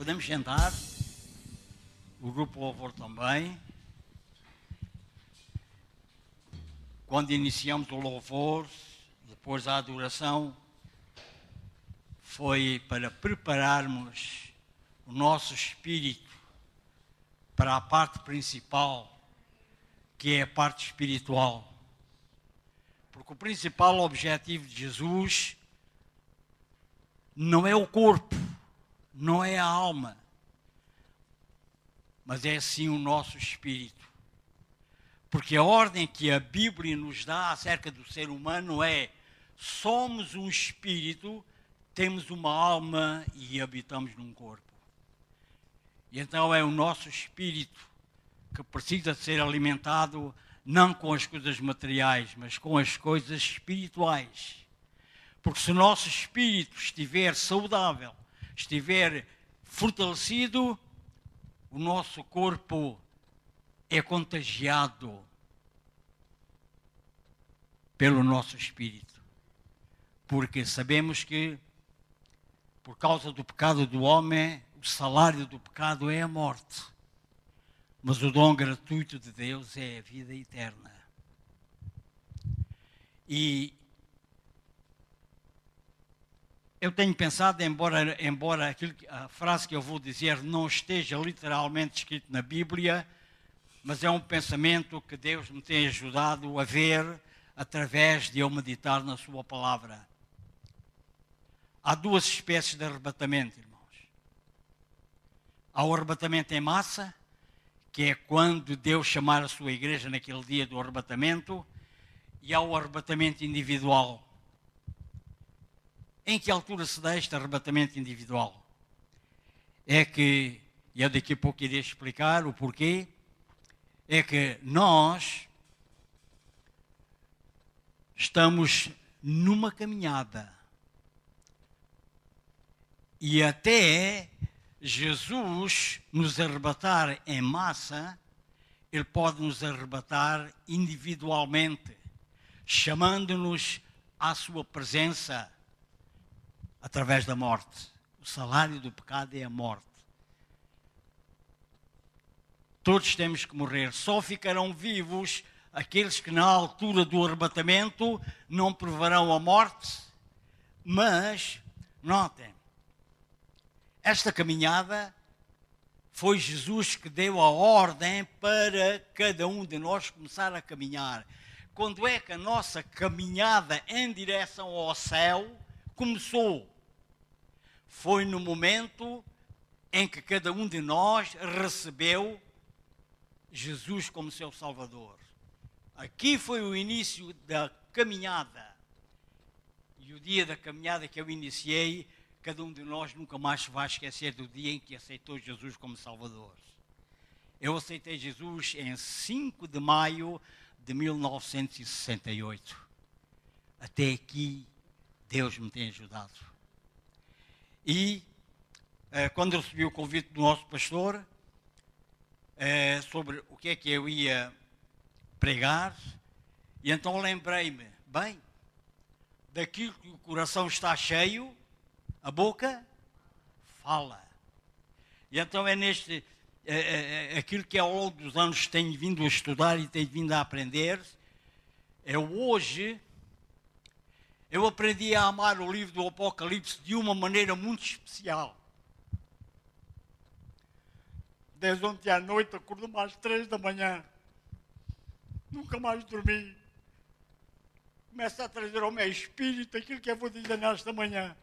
Podemos sentar. O grupo Louvor também. Quando iniciamos o louvor, depois a adoração, foi para prepararmos o nosso espírito para a parte principal, que é a parte espiritual. Porque o principal objetivo de Jesus não é o corpo, não é a alma, mas é sim o nosso espírito. Porque a ordem que a Bíblia nos dá acerca do ser humano é: somos um espírito, temos uma alma e habitamos num corpo. E então é o nosso espírito que precisa ser alimentado não com as coisas materiais, mas com as coisas espirituais. Porque se o nosso espírito estiver saudável, estiver fortalecido, o nosso corpo é contagiado pelo nosso espírito. Porque sabemos que, por causa do pecado do homem, o salário do pecado é a morte. Mas o dom gratuito de Deus é a vida eterna. E eu tenho pensado, embora, embora aquilo, a frase que eu vou dizer não esteja literalmente escrito na Bíblia, mas é um pensamento que Deus me tem ajudado a ver através de eu meditar na Sua palavra. Há duas espécies de arrebatamento, irmãos. Há o arrebatamento em massa, que é quando Deus chamar a sua igreja naquele dia do arrebatamento, e há o arrebatamento individual em que altura se dá este arrebatamento individual? É que, e eu daqui a pouco irei explicar o porquê, é que nós estamos numa caminhada e até Jesus nos arrebatar em massa, Ele pode nos arrebatar individualmente, chamando-nos à Sua presença através da morte. O salário do pecado é a morte. Todos temos que morrer. Só ficarão vivos aqueles que, na altura do arrebatamento, não provarão a morte. Mas, notem, esta caminhada foi Jesus que deu a ordem para cada um de nós começar a caminhar. Quando é que a nossa caminhada em direção ao céu começou? Foi no momento em que cada um de nós recebeu Jesus como seu Salvador. Aqui foi o início da caminhada. E o dia da caminhada que eu iniciei, cada um de nós nunca mais vai esquecer do dia em que aceitou Jesus como Salvador. Eu aceitei Jesus em 5 de maio de 1968. Até aqui, Deus me tem ajudado. E eh, quando recebi o convite do nosso pastor eh, sobre o que é que eu ia pregar, e então lembrei-me, bem, daquilo que o coração está cheio, a boca fala. E então é neste, é, é, é, aquilo que ao longo dos anos tenho vindo a estudar e tenho vindo a aprender, é hoje eu aprendi a amar o livro do Apocalipse de uma maneira muito especial. Desde ontem à noite acordo mais três da manhã. Nunca mais dormi. Começa a trazer ao meu espírito aquilo que eu vou dizer nesta manhã.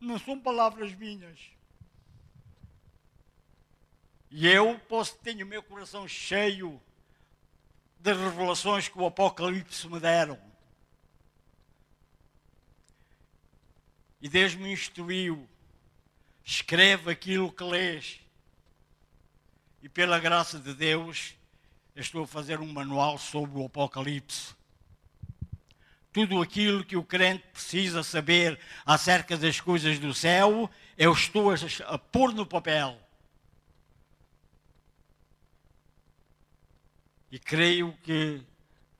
Não são palavras minhas. E eu posso ter o meu coração cheio das revelações que o Apocalipse me deram. E Deus me instruiu. Escreve aquilo que lês. E pela graça de Deus, estou a fazer um manual sobre o Apocalipse. Tudo aquilo que o crente precisa saber acerca das coisas do céu, eu estou a, pôr no papel. E creio que,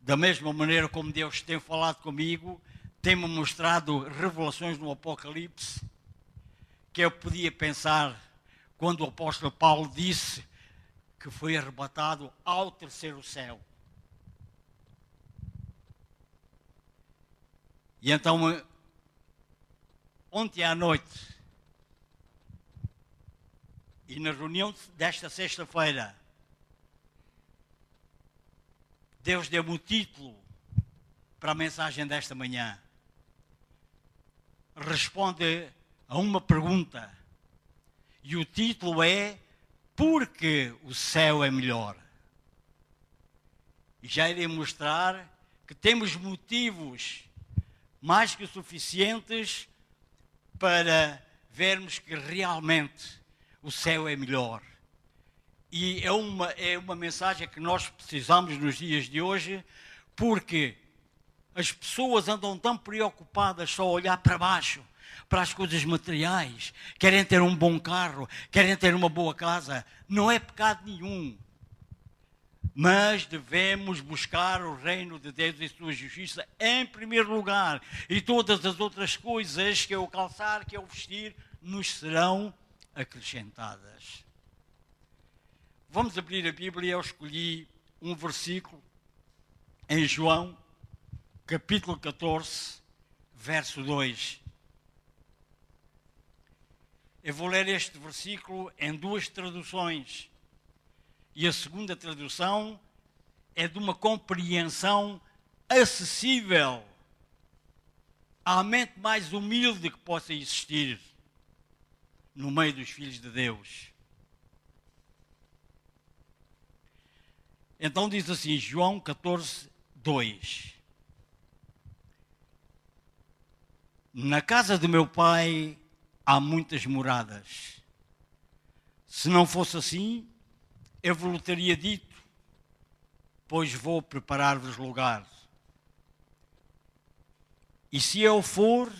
da mesma maneira como Deus tem falado comigo, tem-me mostrado revelações no Apocalipse, que eu podia pensar quando o apóstolo Paulo disse que foi arrebatado ao terceiro céu. E então, ontem à noite, e na reunião desta sexta-feira, Deus deu-me o título para a mensagem desta manhã. Responde a uma pergunta. E o título é Porque o céu é melhor. E já irei mostrar que temos motivos mais que suficientes para vermos que realmente o céu é melhor. E é uma, é uma mensagem que nós precisamos nos dias de hoje, porque as pessoas andam tão preocupadas só a olhar para baixo, para as coisas materiais, querem ter um bom carro, querem ter uma boa casa. Não é pecado nenhum mas devemos buscar o reino de Deus e sua justiça em primeiro lugar, e todas as outras coisas que é o calçar, que é o vestir, nos serão acrescentadas. Vamos abrir a Bíblia, eu escolhi um versículo em João, capítulo 14, verso 2. Eu vou ler este versículo em duas traduções e a segunda tradução é de uma compreensão acessível à mente mais humilde que possa existir no meio dos filhos de Deus. Então diz assim, João 14, 2. Na casa do meu pai há muitas moradas. Se não fosse assim, eu vos teria dito, pois vou preparar-vos lugar. E se eu for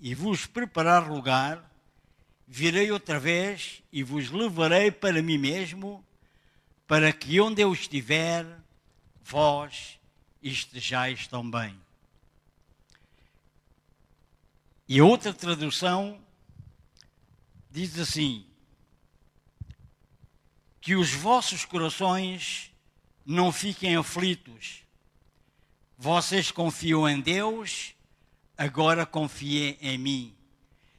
e vos preparar lugar, virei outra vez e vos levarei para mim mesmo, para que onde eu estiver, vós estejais também. E a outra tradução diz assim: que os vossos corações não fiquem aflitos. Vocês confiam em Deus, agora confiem em mim.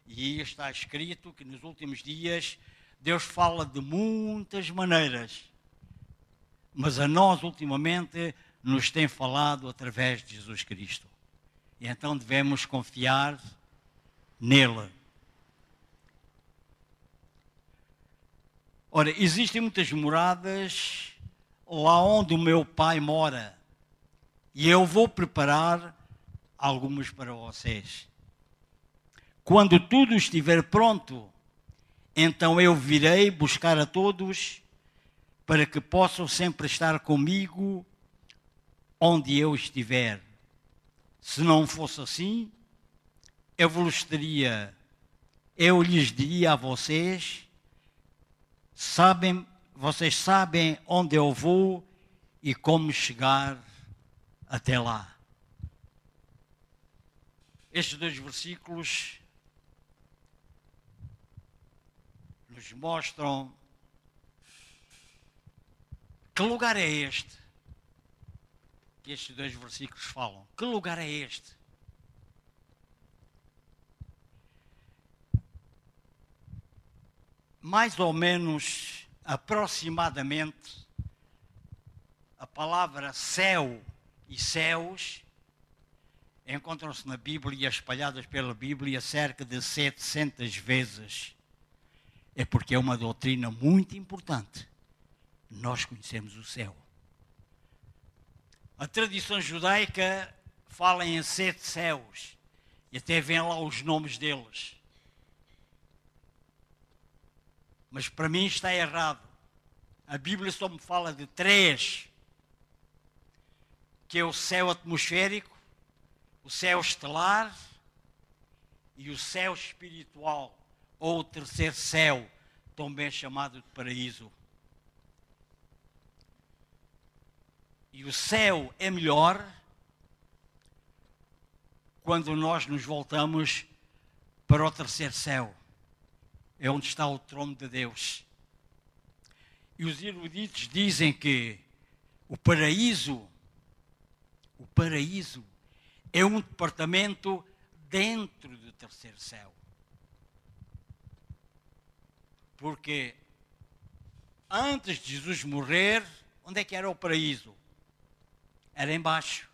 E está escrito que nos últimos dias Deus fala de muitas maneiras, mas a nós ultimamente nos tem falado através de Jesus Cristo. E então devemos confiar nele. Ora, existem muitas moradas lá onde o meu pai mora. E eu vou preparar algumas para vocês. Quando tudo estiver pronto, então eu virei buscar a todos para que possam sempre estar comigo onde eu estiver. Se não fosse assim, eu vos teria, eu lhes diria a vocês sabem, vocês sabem onde eu vou e como chegar até lá. Estes dois versículos nos mostram que lugar é este que estes dois versículos falam. Que lugar é este? Mais ou menos aproximadamente a palavra céu e céus encontram-se na Bíblia, espalhadas pela Bíblia, cerca de 700 vezes. É porque é uma doutrina muito importante. Nós conhecemos o céu. A tradição judaica fala em sete céus e até vem lá os nomes deles. Mas para mim está errado. A Bíblia só me fala de três: que é o céu atmosférico, o céu estelar e o céu espiritual, ou o terceiro céu, também chamado de paraíso. E o céu é melhor quando nós nos voltamos para o terceiro céu é onde está o trono de Deus. E os eruditos dizem que o paraíso, o paraíso é um departamento dentro do terceiro céu. Porque antes de Jesus morrer, onde é que era o paraíso? Era embaixo.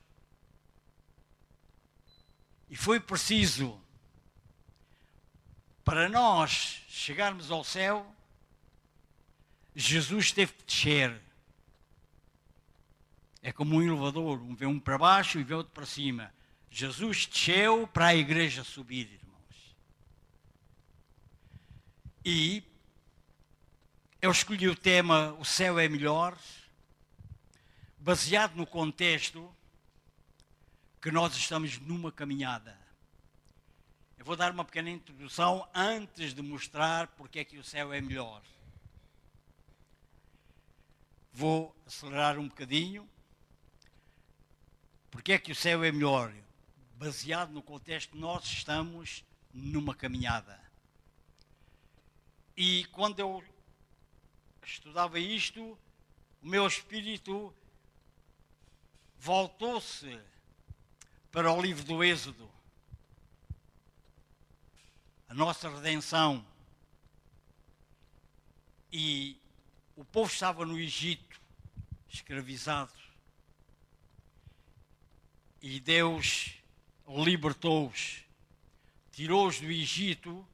E foi preciso, para nós chegarmos ao céu, Jesus teve que descer. É como um elevador, um vê um para baixo e vê outro para cima. Jesus desceu para a igreja subir, irmãos. E eu escolhi o tema O Céu é Melhor, baseado no contexto que nós estamos numa caminhada. Eu vou dar uma pequena introdução antes de mostrar porque é que o céu é melhor. Vou acelerar um bocadinho. Porque é que o céu é melhor? Baseado no contexto, nós estamos numa caminhada. E quando eu estudava isto, o meu espírito voltou-se para o livro do Êxodo. A nossa redenção. E o povo estava no Egito, escravizado. E Deus libertou-os, tirou-os do Egito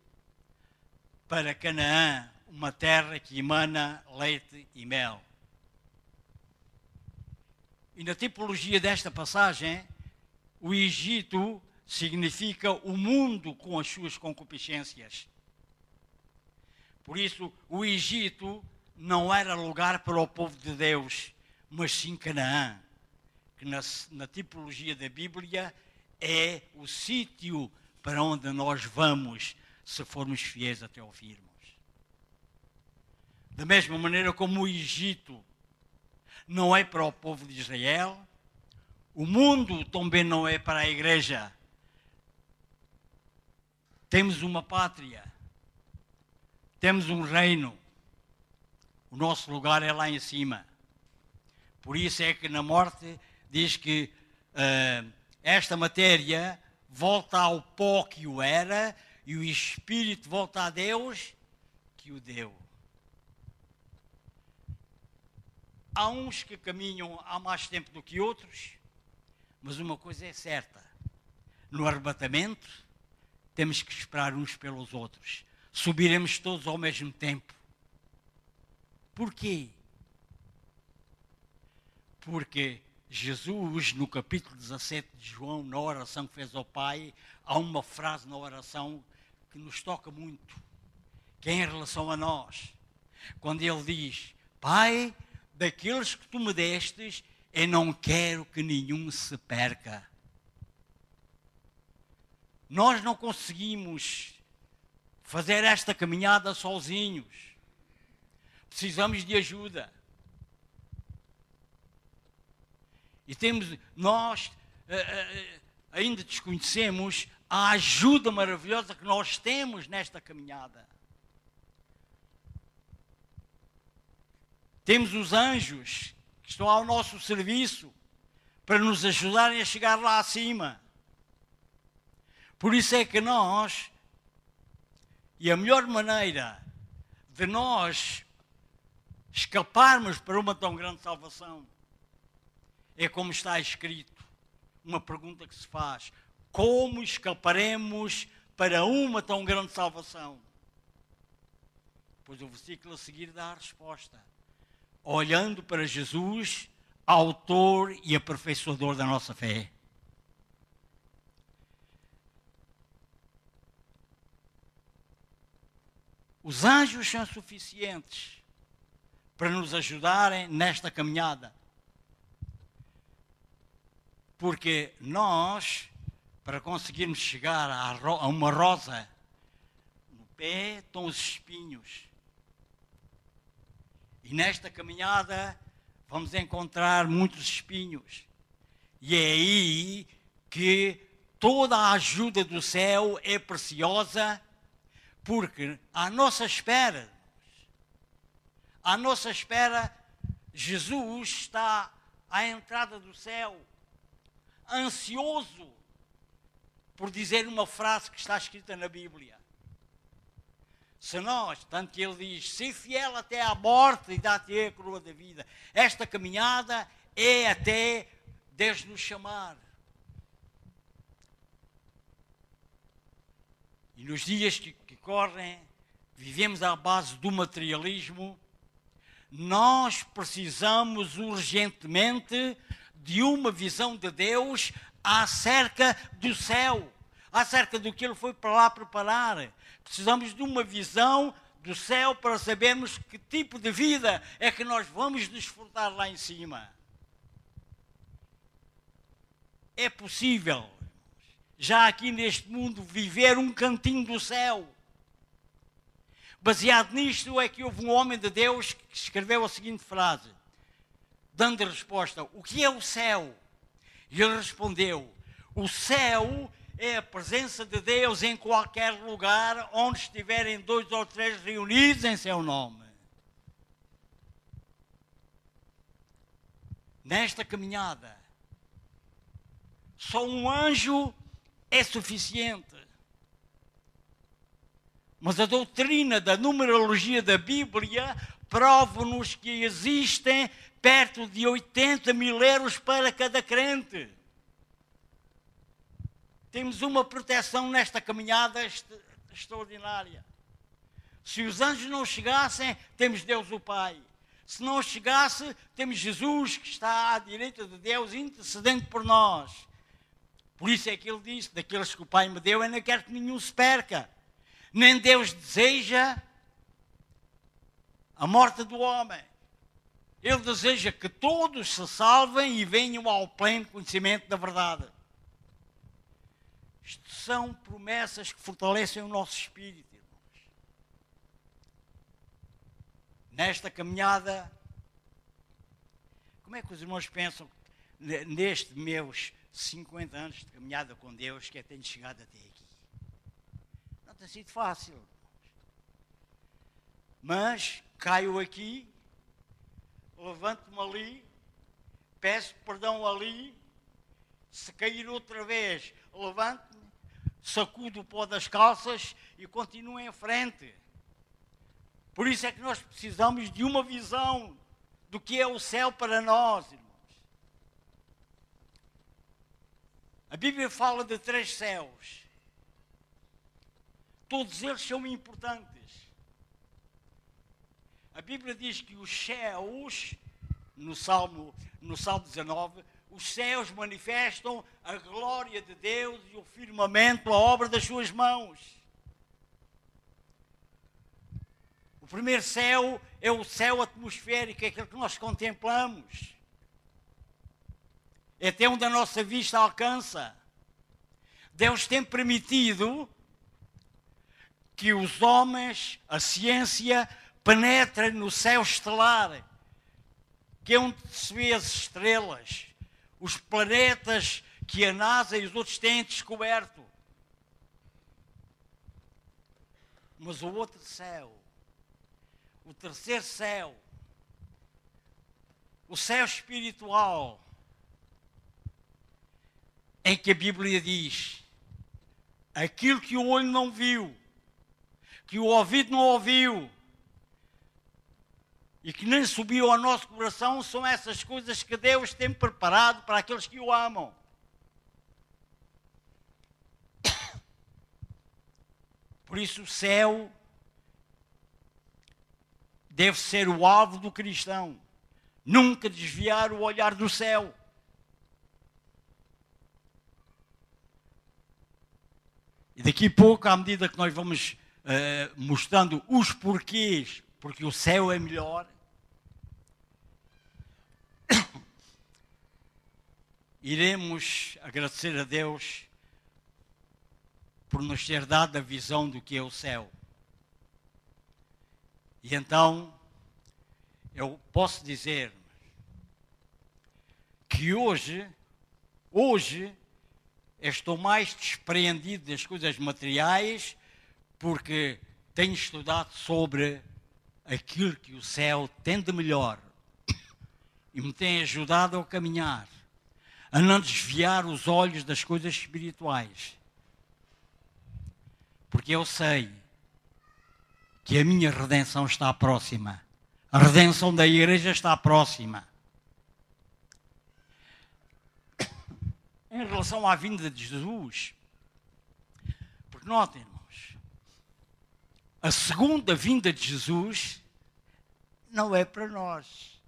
para Canaã, uma terra que emana leite e mel. E na tipologia desta passagem, o Egito significa o mundo com as suas concupiscências. Por isso, o Egito não era lugar para o povo de Deus, mas sim Canaã, que na, na tipologia da Bíblia é o sítio para onde nós vamos se formos fiéis até ao fim. Da mesma maneira como o Egito não é para o povo de Israel, o mundo também não é para a igreja. Temos uma pátria, temos um reino, o nosso lugar é lá em cima. Por isso é que na morte diz que uh, esta matéria volta ao pó que o era e o espírito volta a Deus que o deu. Há uns que caminham há mais tempo do que outros, mas uma coisa é certa: no arrebatamento, temos que esperar uns pelos outros. Subiremos todos ao mesmo tempo. Porquê? Porque Jesus, no capítulo 17 de João, na oração que fez ao Pai, há uma frase na oração que nos toca muito, que é em relação a nós. Quando ele diz: Pai, daqueles que tu me destes, eu não quero que nenhum se perca. Nós não conseguimos fazer esta caminhada sozinhos. Precisamos de ajuda. E temos, nós uh, uh, ainda desconhecemos a ajuda maravilhosa que nós temos nesta caminhada. Temos os anjos que estão ao nosso serviço para nos ajudarem a chegar lá acima. Por isso é que nós, e a melhor maneira de nós escaparmos para uma tão grande salvação é como está escrito, uma pergunta que se faz: como escaparemos para uma tão grande salvação? Pois o versículo a seguir dá a resposta olhando para Jesus, autor e aperfeiçoador da nossa fé. Os anjos são suficientes para nos ajudarem nesta caminhada. Porque nós, para conseguirmos chegar a, uma rosa, no pé estão os espinhos. E nesta caminhada vamos encontrar muitos espinhos. E é aí que toda a ajuda do céu é preciosa, Porque à nossa espera, à nossa espera, Jesus está à entrada do céu, ansioso por dizer uma frase que está escrita na Bíblia. Se nós, tanto que ele diz, ser fiel até à morte e dá-te a coroa da vida. Esta caminhada é até Deus nos chamar. E nos dias que, que correm, vivemos à base do materialismo, nós precisamos urgentemente de uma visão de Deus acerca do céu, acerca do que Ele foi para lá preparar. Precisamos de uma visão do céu para sabermos que tipo de vida é que nós vamos desfrutar lá em cima. É possível, já aqui neste mundo, viver um cantinho do céu. Baseado nisto é que houve um homem de Deus que escreveu a seguinte frase, dando resposta: O que é o céu? E ele respondeu: O céu é a presença de Deus em qualquer lugar onde estiverem dois ou três reunidos em seu nome. Nesta caminhada, só um anjo é suficiente. Mas a doutrina da numerologia da Bíblia prova-nos que existem perto de 80 mil euros para cada crente. Temos uma proteção nesta caminhada extraordinária. Se os anjos não chegassem, temos Deus o Pai. Se não chegasse, temos Jesus que está à direita de Deus, intercedendo por nós. Por isso é que ele disse: daqueles que o Pai me deu, eu não quero que nenhum se perca. Nem Deus deseja a morte do homem. Ele deseja que todos se salvem e venham ao pleno conhecimento da verdade. Isto são promessas que fortalecem o nosso espírito, irmãos. Nesta caminhada, como é que os irmãos pensam neste meus 50 anos de caminhada com Deus que é tenho chegado até aqui? Não tem sido fácil. Mas caio aqui levanto-me ali, peço perdão ali, se cair outra vez, levanto-me, sacudo o pó das calças e continuo em frente. Por isso é que nós precisamos de uma visão do que é o céu para nós, irmãos. A Bíblia fala de três céus. Todos eles são importantes. A Bíblia diz que os céus, no Salmo, no Salmo 19, os céus manifestam a glória de Deus e o firmamento, a obra das suas mãos. O primeiro céu é o céu atmosférico, é aquele que nós contemplamos. É até onde a nossa vista alcança. Deus tem permitido que os homens, a ciência, penetra no céu estelar, que é onde se vê as estrelas, os planetas que a NASA e os outros têm descoberto. Mas o outro céu, o terceiro céu, o céu espiritual, em que a Bíblia diz: aquilo que o olho não viu, que o ouvido não ouviu, e que nem subiu ao nosso coração são essas coisas que Deus tem preparado para aqueles que o amam. Por isso, o céu deve ser o alvo do cristão. Nunca desviar o olhar do céu. E daqui a pouco, à medida que nós vamos uh, mostrando os porquês, porque o céu é melhor, iremos agradecer a Deus por nos ter dado a visão do que é o céu. E então, eu posso dizer que hoje, hoje, estou mais despreendido das coisas materiais, porque tenho estudado sobre aquilo que o céu tem de melhor e me tem ajudado a caminhar, a não desviar os olhos das coisas espirituais. Porque eu sei que a minha redenção está próxima. A redenção da igreja está próxima. Em relação à vinda de Jesus, porque notem, irmãos, a segunda vinda de Jesus não é para nós.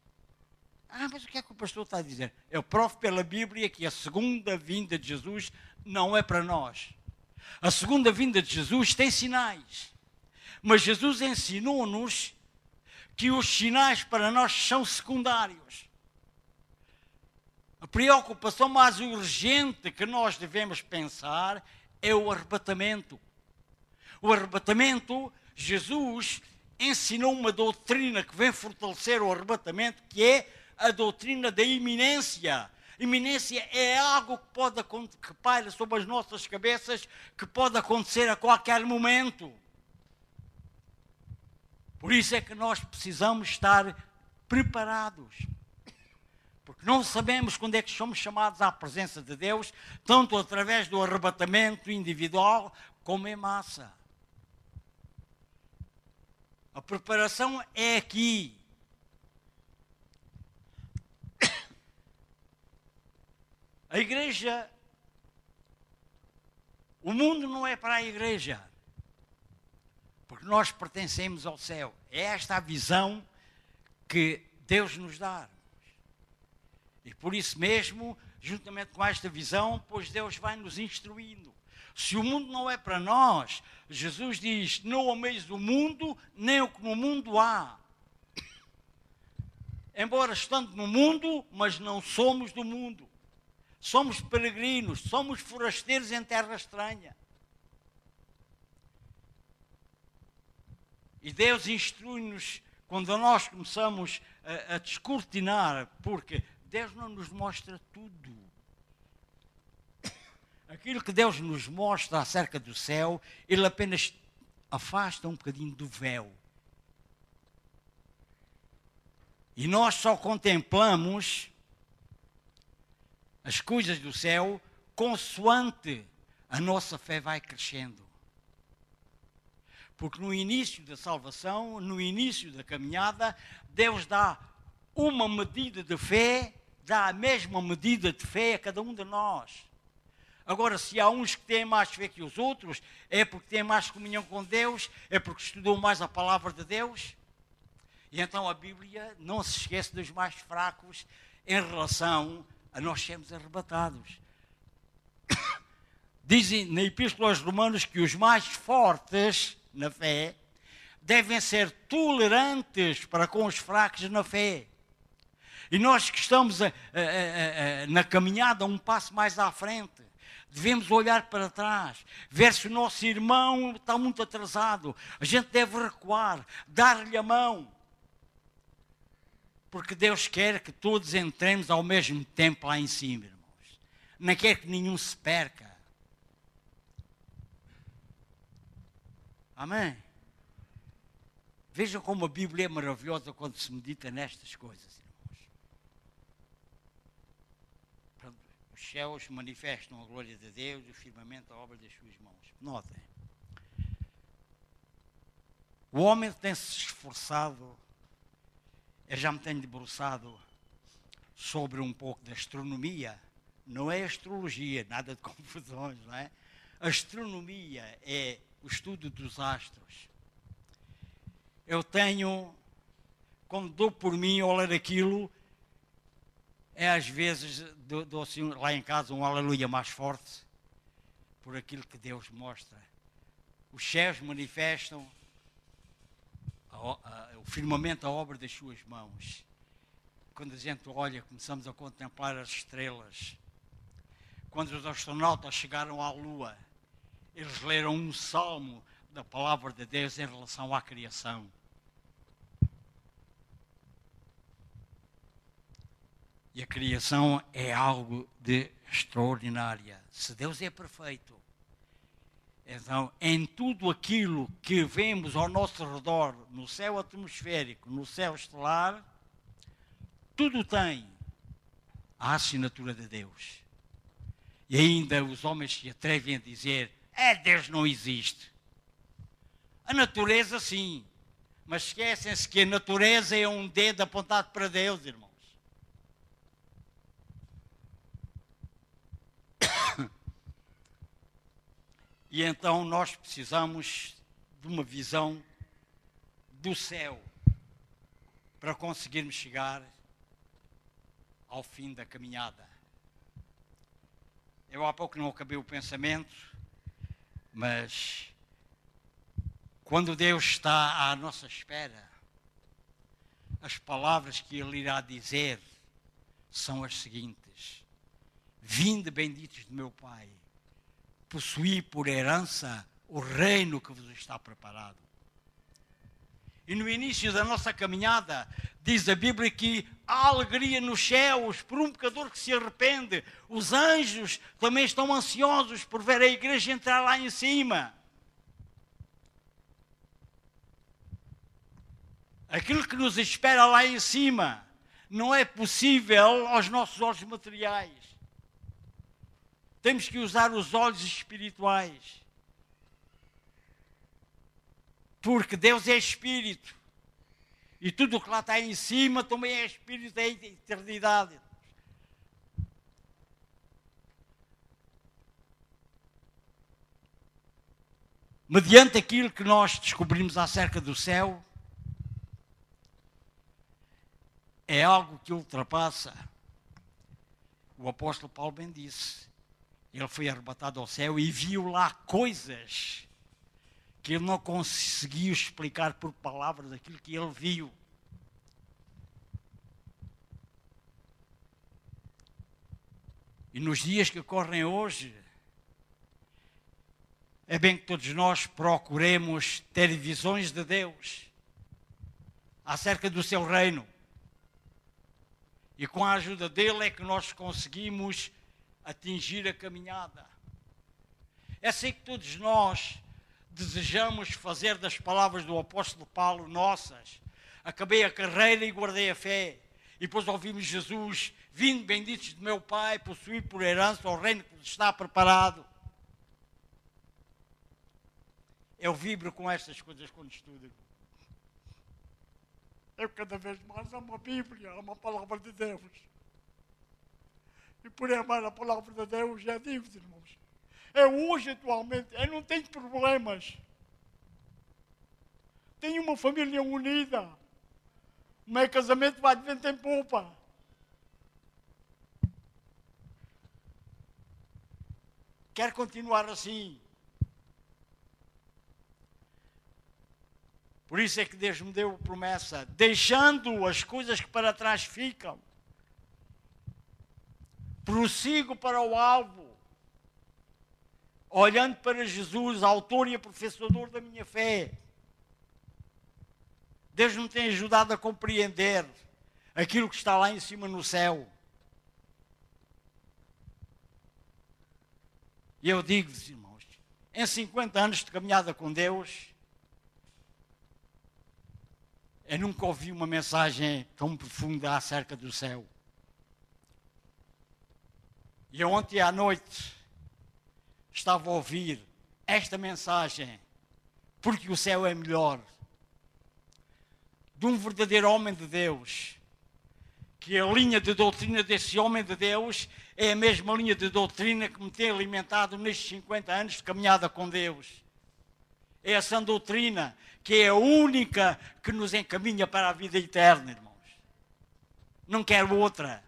Ah, mas o que é que o pastor está a dizer? Eu provo pela Bíblia que a segunda vinda de Jesus não é para nós. A segunda vinda de Jesus tem sinais. Mas Jesus ensinou-nos que os sinais para nós são secundários. A preocupação mais urgente que nós devemos pensar é o arrebatamento. O arrebatamento, Jesus ensinou uma doutrina que vem fortalecer o arrebatamento, que é a doutrina da iminência. Iminência é algo que pode que paira sobre as nossas cabeças, que pode acontecer a qualquer momento. Por isso é que nós precisamos estar preparados. Não sabemos quando é que somos chamados à presença de Deus, tanto através do arrebatamento individual como em massa. A preparação é aqui. A igreja, o mundo não é para a igreja porque nós pertencemos ao céu. É esta a visão que Deus nos dá. E por isso mesmo, juntamente com esta visão, pois Deus vai nos instruindo. Se o mundo não é para nós, Jesus diz: Não ameis o mundo, nem o que no mundo há. Embora estando no mundo, mas não somos do mundo. Somos peregrinos, somos forasteiros em terra estranha. E Deus instrui-nos quando nós começamos a, a descortinar, porque Deus não nos mostra tudo. Aquilo que Deus nos mostra acerca do céu, Ele apenas afasta um bocadinho do véu. E nós só contemplamos as coisas do céu consoante a nossa fé vai crescendo. Porque no início da salvação, no início da caminhada, Deus dá uma medida de fé, dá a mesma medida de fé a cada um de nós. Agora, se há uns que têm mais fé que os outros, é porque têm mais comunhão com Deus, é porque estudou mais a palavra de Deus. E então a Bíblia não se esquece dos mais fracos em relação a nós sermos arrebatados. Dizem na Epístola aos Romanos que os mais fortes na fé, devem ser tolerantes para com os fracos na fé. E nós que estamos a, a, a, na caminhada um passo mais à frente, devemos olhar para trás, ver se o nosso irmão está muito atrasado. A gente deve recuar, dar-lhe a mão. Porque Deus quer que todos entremos ao mesmo tempo lá em cima, irmãos. Não quer que nenhum se perca. Amém? Vejam como a Bíblia é maravilhosa quando se medita nestas coisas, irmãos. Céus manifestam a glória de Deus e o firmamento a obra das suas mãos. Notem. O homem tem-se esforçado, eu já me tenho debruçado sobre um pouco da astronomia. Não é astrologia, nada de confusões, não é? Astronomia é o estudo dos astros. Eu tenho, quando dou por mim olhar aquilo, é às vezes, dou assim, lá em casa um aleluia mais forte, por aquilo que Deus mostra. Os céus manifestam a, a, o firmamento, a obra das suas mãos. Quando a gente olha, começamos a contemplar as estrelas. Quando os astronautas chegaram à Lua, eles leram um salmo da palavra de Deus em relação à criação. E a criação é algo de extraordinária. Se Deus é perfeito, Então, em tudo aquilo que vemos ao nosso redor, no céu atmosférico, no céu estelar, tudo tem a assinatura de Deus. E ainda os homens se atrevem a dizer: é, Deus não existe. A natureza, sim. Mas esquecem-se que a natureza é um dedo apontado para Deus, irmãos. E então nós precisamos de uma visão do céu para conseguirmos chegar ao fim da caminhada. Eu há pouco não acabei o pensamento, mas quando Deus está à nossa espera, as palavras que Ele irá dizer são as seguintes: Vinde benditos de meu Pai, possuí por herança o reino que vos está preparado. E no início da nossa caminhada, diz a Bíblia que há alegria nos céus por um pecador que se arrepende. Os anjos também estão ansiosos por ver a igreja entrar lá em cima. Aquilo que nos espera lá em cima não é possível aos nossos olhos materiais. Temos que usar os olhos espirituais. Porque Deus é espírito. E tudo o que lá está em cima também é espírito da eternidade. Mediante aquilo que nós descobrimos acerca do céu, é algo que ultrapassa. O apóstolo Paulo bem disse. Ele foi arrebatado ao céu e viu lá coisas que ele não conseguiu explicar por palavras aquilo que ele viu. E nos dias que correm hoje, é bem que todos nós procuremos ter visões de Deus acerca do seu reino. E com a ajuda dele é que nós conseguimos atingir a caminhada. É assim que todos nós desejamos fazer das palavras do apóstolo Paulo nossas. Acabei a carreira e guardei a fé. E depois ouvimos Jesus, vindo benditos de meu Pai, possuir por herança o reino que está preparado. Eu vibro com estas coisas quando estudo. Eu cada vez mais amo a Bíblia, amo a palavra de Deus. E por amar a palavra de Deus, já digo, irmãos, é hoje, atualmente, eu não tenho problemas. Tenho uma família unida. O meu casamento vai de vento em popa. Quero continuar assim. Por isso é que Deus me deu a promessa, deixando as coisas que para trás ficam. Prossigo para o alvo olhando para Jesus, autor e aperfeiçoador da minha fé. Deus me tem ajudado a compreender aquilo que está lá em cima no céu. E eu digo-vos, irmãos, em 50 anos de caminhada com Deus, eu nunca ouvi uma mensagem tão profunda acerca do céu. E ontem à noite, estava a ouvir esta mensagem, porque o céu é melhor, de um verdadeiro homem de Deus, que a linha de doutrina desse homem de Deus é a mesma linha de doutrina que me tem alimentado nestes 50 anos de caminhada com Deus. É essa doutrina que é a única que nos encaminha para a vida eterna, irmãos. Não quero outra.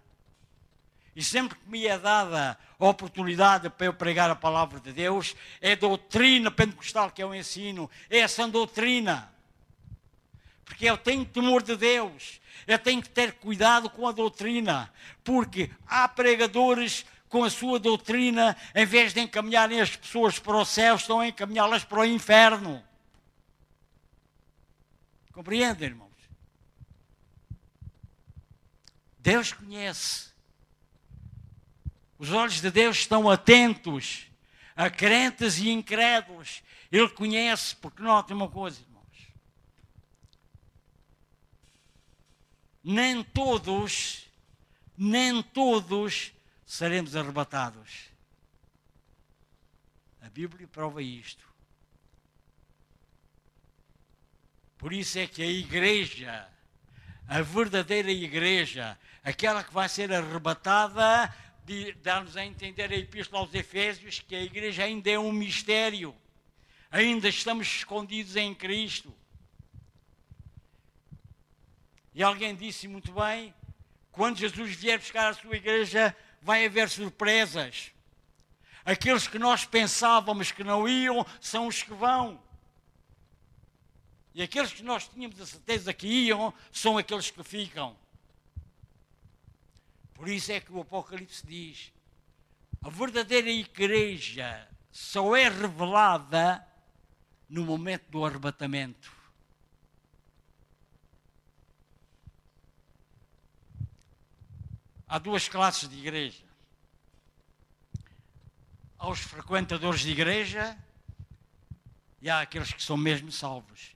E sempre que me é dada a oportunidade para eu pregar a palavra de Deus, é doutrina pentecostal que eu ensino, é essa doutrina. Porque eu tenho temor de Deus, eu tenho que ter cuidado com a doutrina, porque há pregadores com a sua doutrina, em vez de encaminharem as pessoas para o céu, estão a encaminhá-las para o inferno. Compreendem, irmãos? Deus conhece os olhos de Deus estão atentos a crentes e incrédulos. Ele conhece, porque notem uma coisa, irmãos. Nem todos, nem todos seremos arrebatados. A Bíblia prova isto. Por isso é que a igreja, a verdadeira igreja, aquela que vai ser arrebatada, dá-nos a entender a Epístola aos Efésios que a igreja ainda é um mistério. Ainda estamos escondidos em Cristo. E alguém disse muito bem: quando Jesus vier buscar a sua igreja, vai haver surpresas. Aqueles que nós pensávamos que não iam são os que vão. E aqueles que nós tínhamos a certeza que iam são aqueles que ficam. Por isso é que o Apocalipse diz: a verdadeira igreja só é revelada no momento do arrebatamento. Há duas classes de igreja. Há os frequentadores de igreja e há aqueles que são mesmo salvos.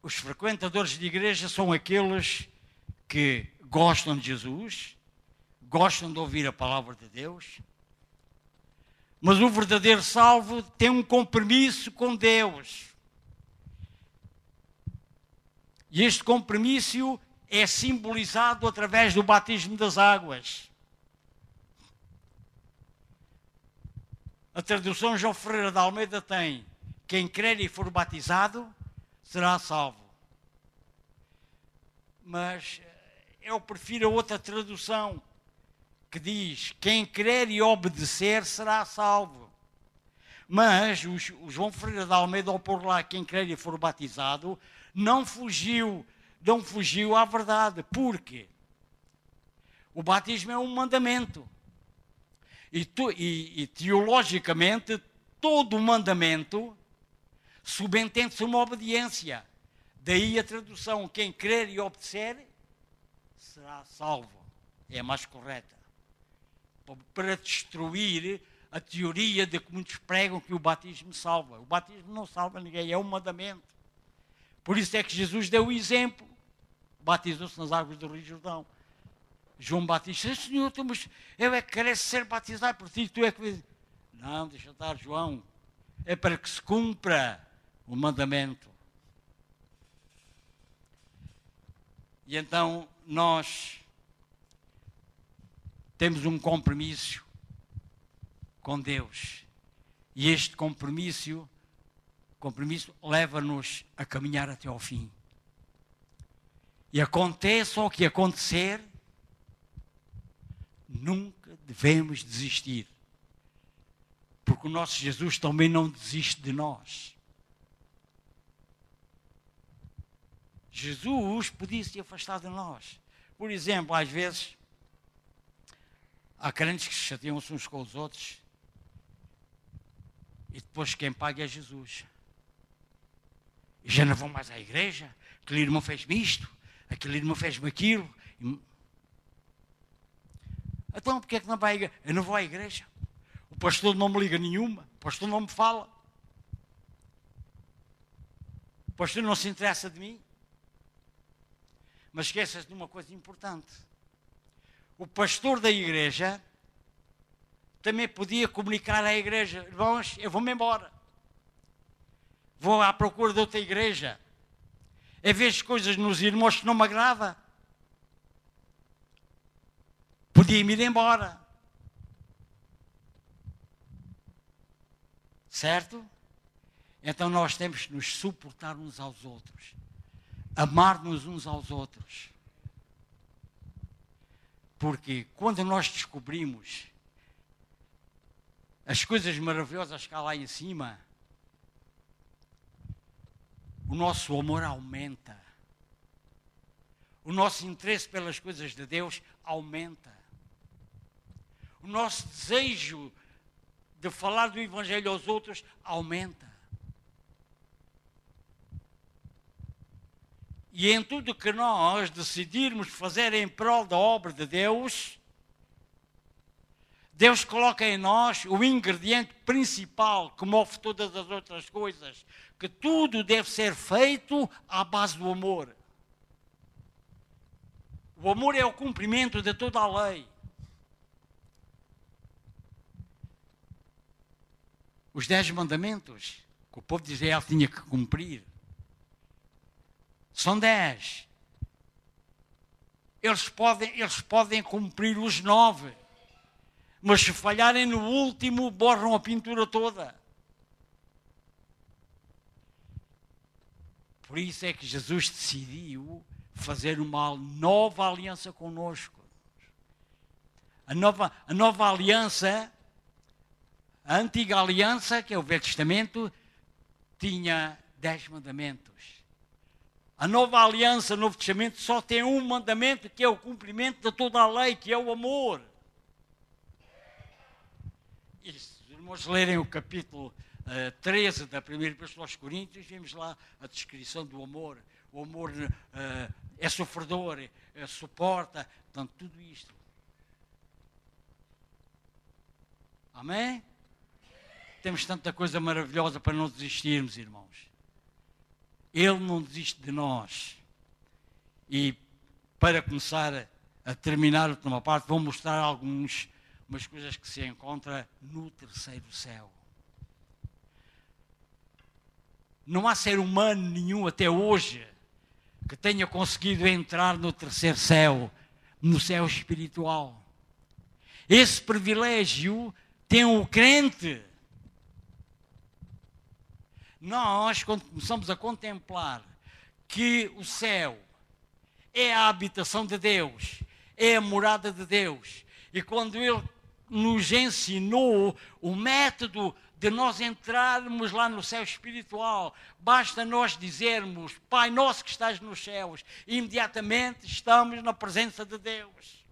Os frequentadores de igreja são aqueles que gostam de Jesus, gostam de ouvir a palavra de Deus, mas o verdadeiro salvo tem um compromisso com Deus. E este compromisso é simbolizado através do batismo das águas. A tradução João Ferreira da Almeida tem: quem crer e for batizado será salvo. Mas eu prefiro a outra tradução, que diz: Quem crer e obedecer será salvo. Mas o, João Ferreira de Almeida, ao pôr lá quem crer e for batizado, não fugiu, não fugiu à verdade. Por quê? O batismo é um mandamento. E, tu, e, e teologicamente, todo mandamento subentende-se uma obediência. Daí a tradução: quem crer e obedecer será salvo. É a mais correta. Para destruir a teoria de que muitos pregam que o batismo salva. O batismo não salva ninguém, é um mandamento. Por isso é que Jesus deu o exemplo. Batizou-se nas águas do Rio Jordão. João Batista, Senhor, mas eu é que quero ser batizado por ti, tu é que. Não, deixa estar, João. É para que se cumpra o mandamento. E então nós temos um compromisso com Deus. E este compromisso, compromisso leva-nos a caminhar até ao fim. E aconteça o que acontecer, nunca devemos desistir. Porque o nosso Jesus também não desiste de nós. Jesus podia se afastar de nós. Por exemplo, às vezes, há crentes que se chateiam-se uns com os outros e depois quem paga é Jesus. E já não vão mais à igreja, aquele irmão fez-me isto, aquele irmão fez-me aquilo. Então, porque é que não vai à igreja? Eu não vou à igreja. O pastor não me liga nenhuma, o pastor não me fala. O pastor não se interessa de mim. Mas esqueças de uma coisa importante. O pastor da igreja também podia comunicar à igreja: irmãos, eu vou-me embora. Vou à procura de outra igreja. É ver coisas nos irmãos que não me agrada. Podia-me ir embora. Certo? Então nós temos que nos suportar uns aos outros amar-nos uns aos outros. Porque quando nós descobrimos as coisas maravilhosas que há lá em cima, o nosso amor aumenta. O nosso interesse pelas coisas de Deus aumenta. O nosso desejo de falar do Evangelho aos outros aumenta. E em tudo que nós decidirmos fazer em prol da obra de Deus, Deus coloca em nós o ingrediente principal que move todas as outras coisas, que tudo deve ser feito à base do amor. O amor é o cumprimento de toda a lei. Os dez mandamentos que o povo de Israel tinha que cumprir são dez. Eles podem, eles podem cumprir os nove, mas se falharem no último, borram a pintura toda. Por isso é que Jesus decidiu fazer uma nova aliança conosco. A nova, a nova aliança, a antiga aliança, que é o Velho Testamento, tinha dez mandamentos. A nova aliança, Novo Testamento, só tem um mandamento, que é o cumprimento de toda a lei, que é o amor. E se os irmãos lerem o capítulo uh, 13 da primeira Epístola aos Coríntios, vemos lá a descrição do amor. O amor uh, é sofredor, é, suporta, portanto, tudo isto. Amém? Temos tanta coisa maravilhosa para não desistirmos, irmãos. Ele não desiste de nós. E para começar a terminar a última parte, vou mostrar algumas umas coisas que se encontra no terceiro céu. Não há ser humano nenhum até hoje que tenha conseguido entrar no terceiro céu, no céu espiritual. Esse privilégio tem o crente nós, quando começamos a contemplar que o céu é a habitação de Deus, é a morada de Deus, e quando Ele nos ensinou o método de nós entrarmos lá no céu espiritual, basta nós dizermos, Pai nosso que estás nos céus, e imediatamente estamos na presença de Deus.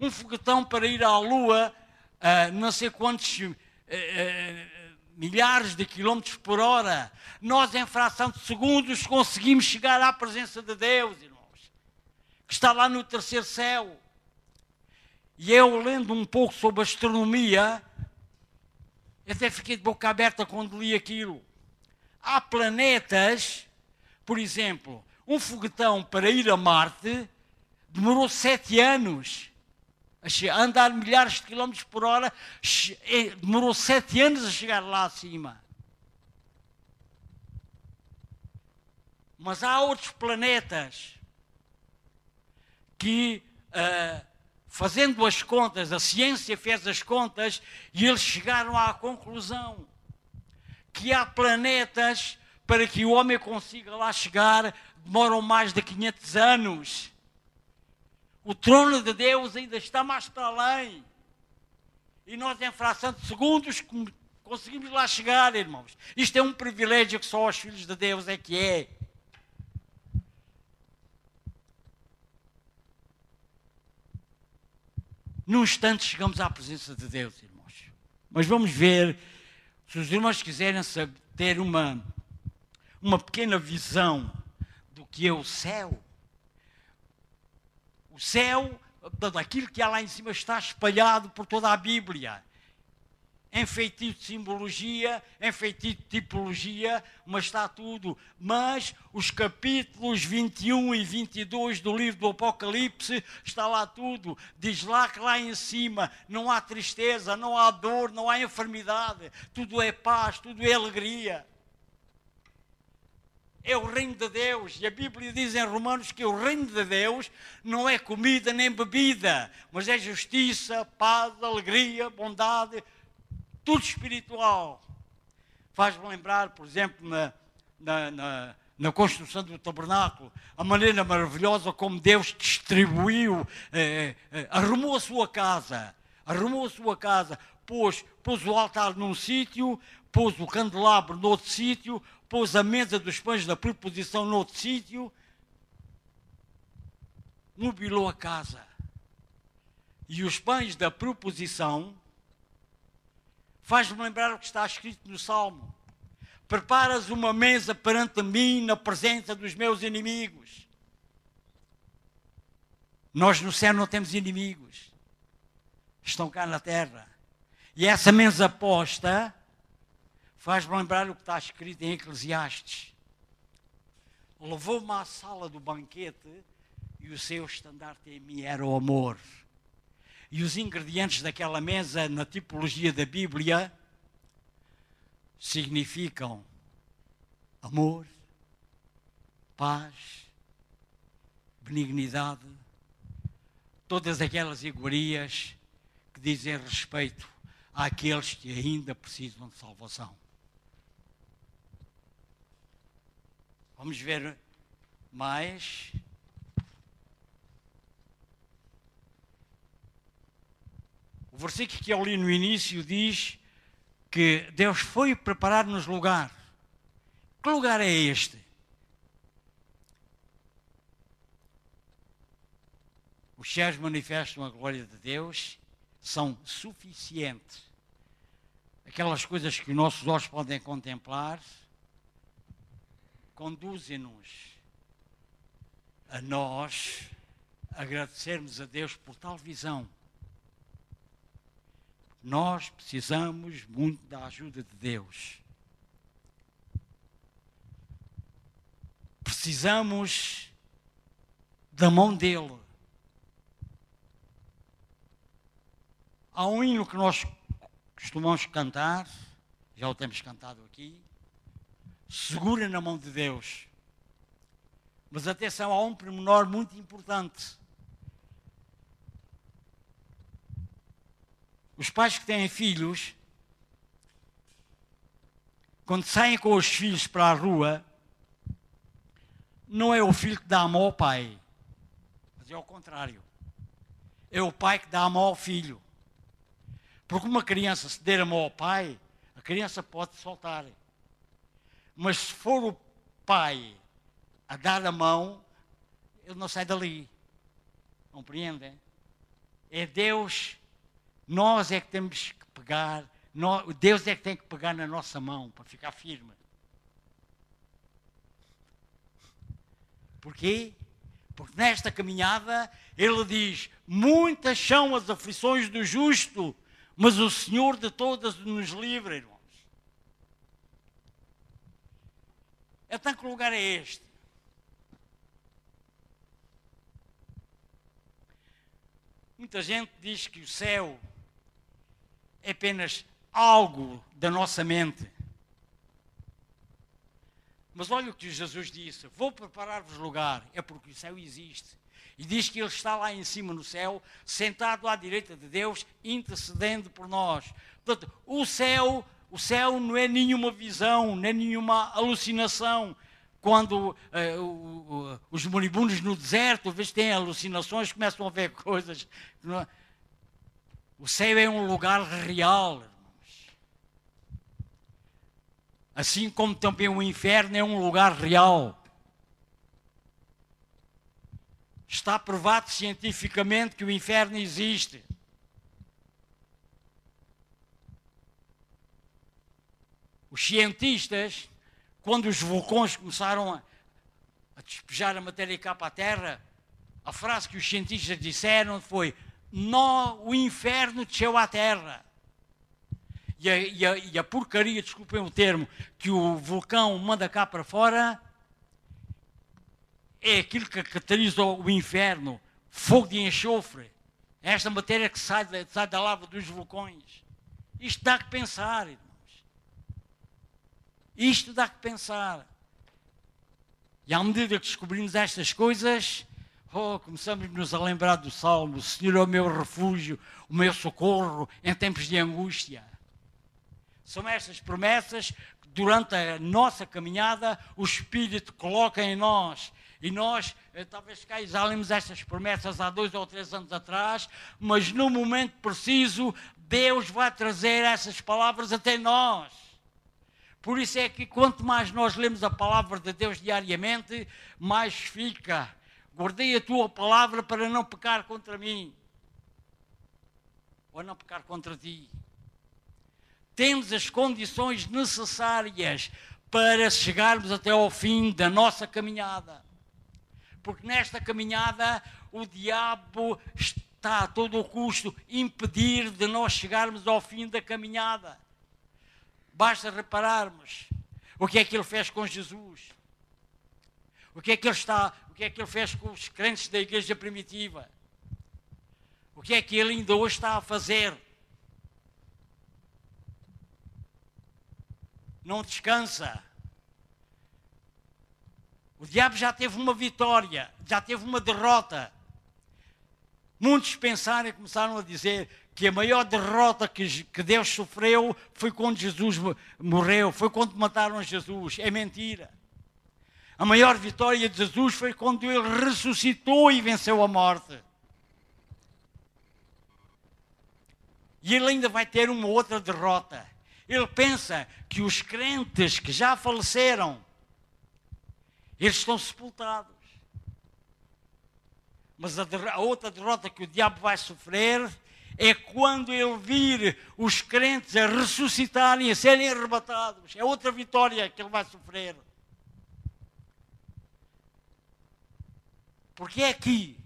Um foguetão para ir à Lua, uh, não sei quantos. Uh, uh, milhares de quilómetros por hora, nós em fração de segundos conseguimos chegar à presença de Deus, irmãos, que está lá no terceiro céu. E eu, lendo um pouco sobre astronomia, até fiquei de boca aberta quando li aquilo. Há planetas, por exemplo, um foguetão para ir a Marte demorou sete anos a andar milhares de quilómetros por hora, é, demorou sete anos a chegar lá acima. Mas há outros planetas que, uh, fazendo as contas, a ciência fez as contas e eles chegaram à conclusão que há planetas para que o homem consiga lá chegar demoram mais de 500 anos. O trono de Deus ainda está mais para além. E nós, em fração de segundos, conseguimos lá chegar, irmãos. Isto é um privilégio que só os filhos de Deus é que é. Num instante chegamos à presença de Deus, irmãos. Mas vamos ver, se os irmãos quiserem ter uma, uma pequena visão do que é o céu, o céu, daquilo que há lá em cima, está espalhado por toda a Bíblia. Em feitiço de simbologia, em feitiço de tipologia, mas está tudo. Mas os capítulos 21 e 22 do livro do Apocalipse, está lá tudo. Diz lá que lá em cima não há tristeza, não há dor, não há enfermidade. Tudo é paz, tudo é alegria é o reino de Deus. E a Bíblia diz em Romanos que o reino de Deus não é comida nem bebida, mas é justiça, paz, alegria, bondade, tudo espiritual. Faz-me lembrar, por exemplo, na, na, na, na, construção do tabernáculo, a maneira maravilhosa como Deus distribuiu, eh, eh, arrumou a sua casa, arrumou a sua casa, pôs, pôs o altar num sítio, pôs o candelabro noutro sítio, pôs a mesa dos pães da preposição noutro sítio, mobilou a casa. E os pães da proposição faz-me lembrar o que está escrito no Salmo. Preparas uma mesa perante mim na presença dos meus inimigos. Nós no céu não temos inimigos. estão cá na terra. E essa mesa posta faz-me lembrar o que está escrito em Eclesiastes. Levou-me à sala do banquete e o seu estandarte em mim era o amor. E os ingredientes daquela mesa, na tipologia da Bíblia, significam amor, paz, benignidade, todas aquelas iguarias que dizem respeito àqueles que ainda precisam de salvação. Vamos ver mais. O versículo que eu li no início diz que Deus foi preparar-nos lugar. Que lugar é este? Os céus manifestam a glória de Deus, são suficientes. Aquelas coisas que nossos olhos podem contemplar, conduzem-nos a nós agradecermos a Deus por tal visão. Nós precisamos muito da ajuda de Deus. Precisamos da mão dele. Há um hino que nós costumamos cantar, já o temos cantado aqui. Segura na mão de Deus. Mas atenção, há um pormenor muito importante. Os pais que têm filhos, quando saem com os filhos para a rua, não é o filho que dá a mão ao pai, mas é o contrário. É o pai que dá a mão ao filho. Porque uma criança se der a mão ao pai, a criança pode soltar. Mas se for o pai a dar a mão, ele não sai dali. Compreendem? É Deus nós é que temos que pegar, nós, Deus é que tem que pegar na nossa mão para ficar firme. Porquê? Porque nesta caminhada ele diz: muitas são as aflições do justo, mas o Senhor de todas nos livra, irmãos. Então, que lugar é este? Muita gente diz que o céu é apenas algo da nossa mente. Mas olha o que Jesus disse: Vou preparar-vos lugar. É porque o céu existe. E diz que Ele está lá em cima no céu, sentado à direita de Deus, intercedendo por nós. Portanto, o céu, o céu não é nenhuma visão, nem nenhuma alucinação. Quando uh, os moribundos no deserto, às vezes têm alucinações, começam a ver coisas. O céu é um lugar real, irmãos. Assim como também o inferno é um lugar real. Está provado cientificamente que o inferno existe. Os cientistas, quando os vulcões começaram a, a despejar a matéria cá para a Terra, a frase que os cientistas disseram foi: no, o inferno desceu à terra. E a, e, a, e a, porcaria, desculpem o termo, que o vulcão manda cá para fora é aquilo que caracteriza o inferno fogo de enxofre. É esta matéria que sai, sai da lava dos vulcões. Isto dá que pensar. Isto dá que pensar. E à medida que descobrimos estas coisas, Oh, começamos-nos a lembrar do Salmo: O Senhor é o meu refúgio, o meu socorro em tempos de angústia. São estas promessas que, durante a nossa caminhada, o Espírito coloca em nós. E nós, eh, talvez cá exalemos estas promessas há dois ou três anos atrás, mas no momento preciso, Deus vai trazer essas palavras até nós. Por isso é que quanto mais nós lemos a palavra de Deus diariamente, mais fica guardei a tua palavra para não pecar contra mim ou não pecar contra ti. Temos as condições necessárias para chegarmos até ao fim da nossa caminhada. Porque nesta caminhada o diabo está a todo o custo impedir de nós chegarmos ao fim da caminhada. Basta repararmos o que é que ele fez com Jesus. O que é que ele está, o que é que ele fez com os crentes da igreja primitiva? O que é que ele ainda hoje está a fazer? Não descansa. O diabo já teve uma vitória, já teve uma derrota. Muitos pensaram e começaram a dizer que a maior derrota que, que Deus sofreu foi quando Jesus morreu, foi quando mataram Jesus. É mentira. A maior vitória de Jesus foi quando ele ressuscitou e venceu a morte. E ele ainda vai ter uma outra derrota. Ele pensa que os crentes que já faleceram, eles estão sepultados. Mas a, a outra derrota que o diabo vai sofrer é quando ele vir os crentes a ressuscitarem, a serem arrebatados. É outra vitória que ele vai sofrer. Porque é aqui.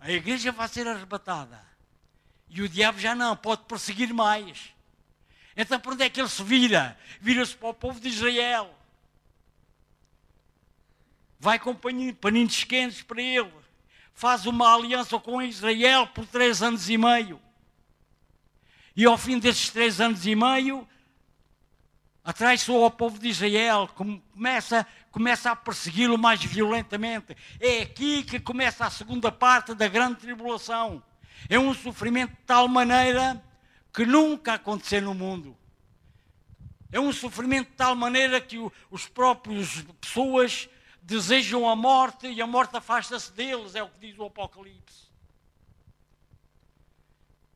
A igreja vai ser arrebatada. E o diabo já não, pode perseguir mais. Então, para onde é que ele se vira? Vira-se para o povo de Israel. Vai com paninhos quentes para ele. Faz uma aliança com Israel por três anos e meio. E ao fim desses três anos e meio, atraiçoou ao povo de Israel, começa, começa a persegui-lo mais violentamente. É aqui que começa a segunda parte da grande tribulação. É um sofrimento de tal maneira que nunca aconteceu no mundo. É um sofrimento de tal maneira que os próprios pessoas desejam a morte e a morte afasta-se deles, é o que diz o Apocalipse.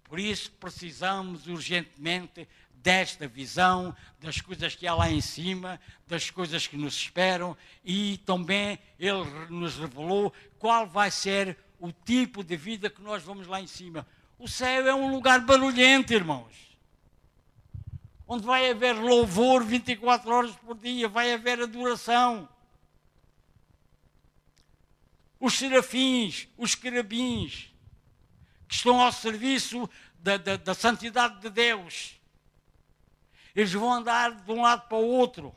Por isso precisamos urgentemente desta visão das coisas que há lá em cima, das coisas que nos esperam e também ele nos revelou qual vai ser o tipo de vida que nós vamos lá em cima. O céu é um lugar barulhento, irmãos. Onde vai haver louvor 24 horas por dia, vai haver adoração os serafins, os querubins, que estão ao serviço da, da, da, santidade de Deus. Eles vão andar de um lado para o outro.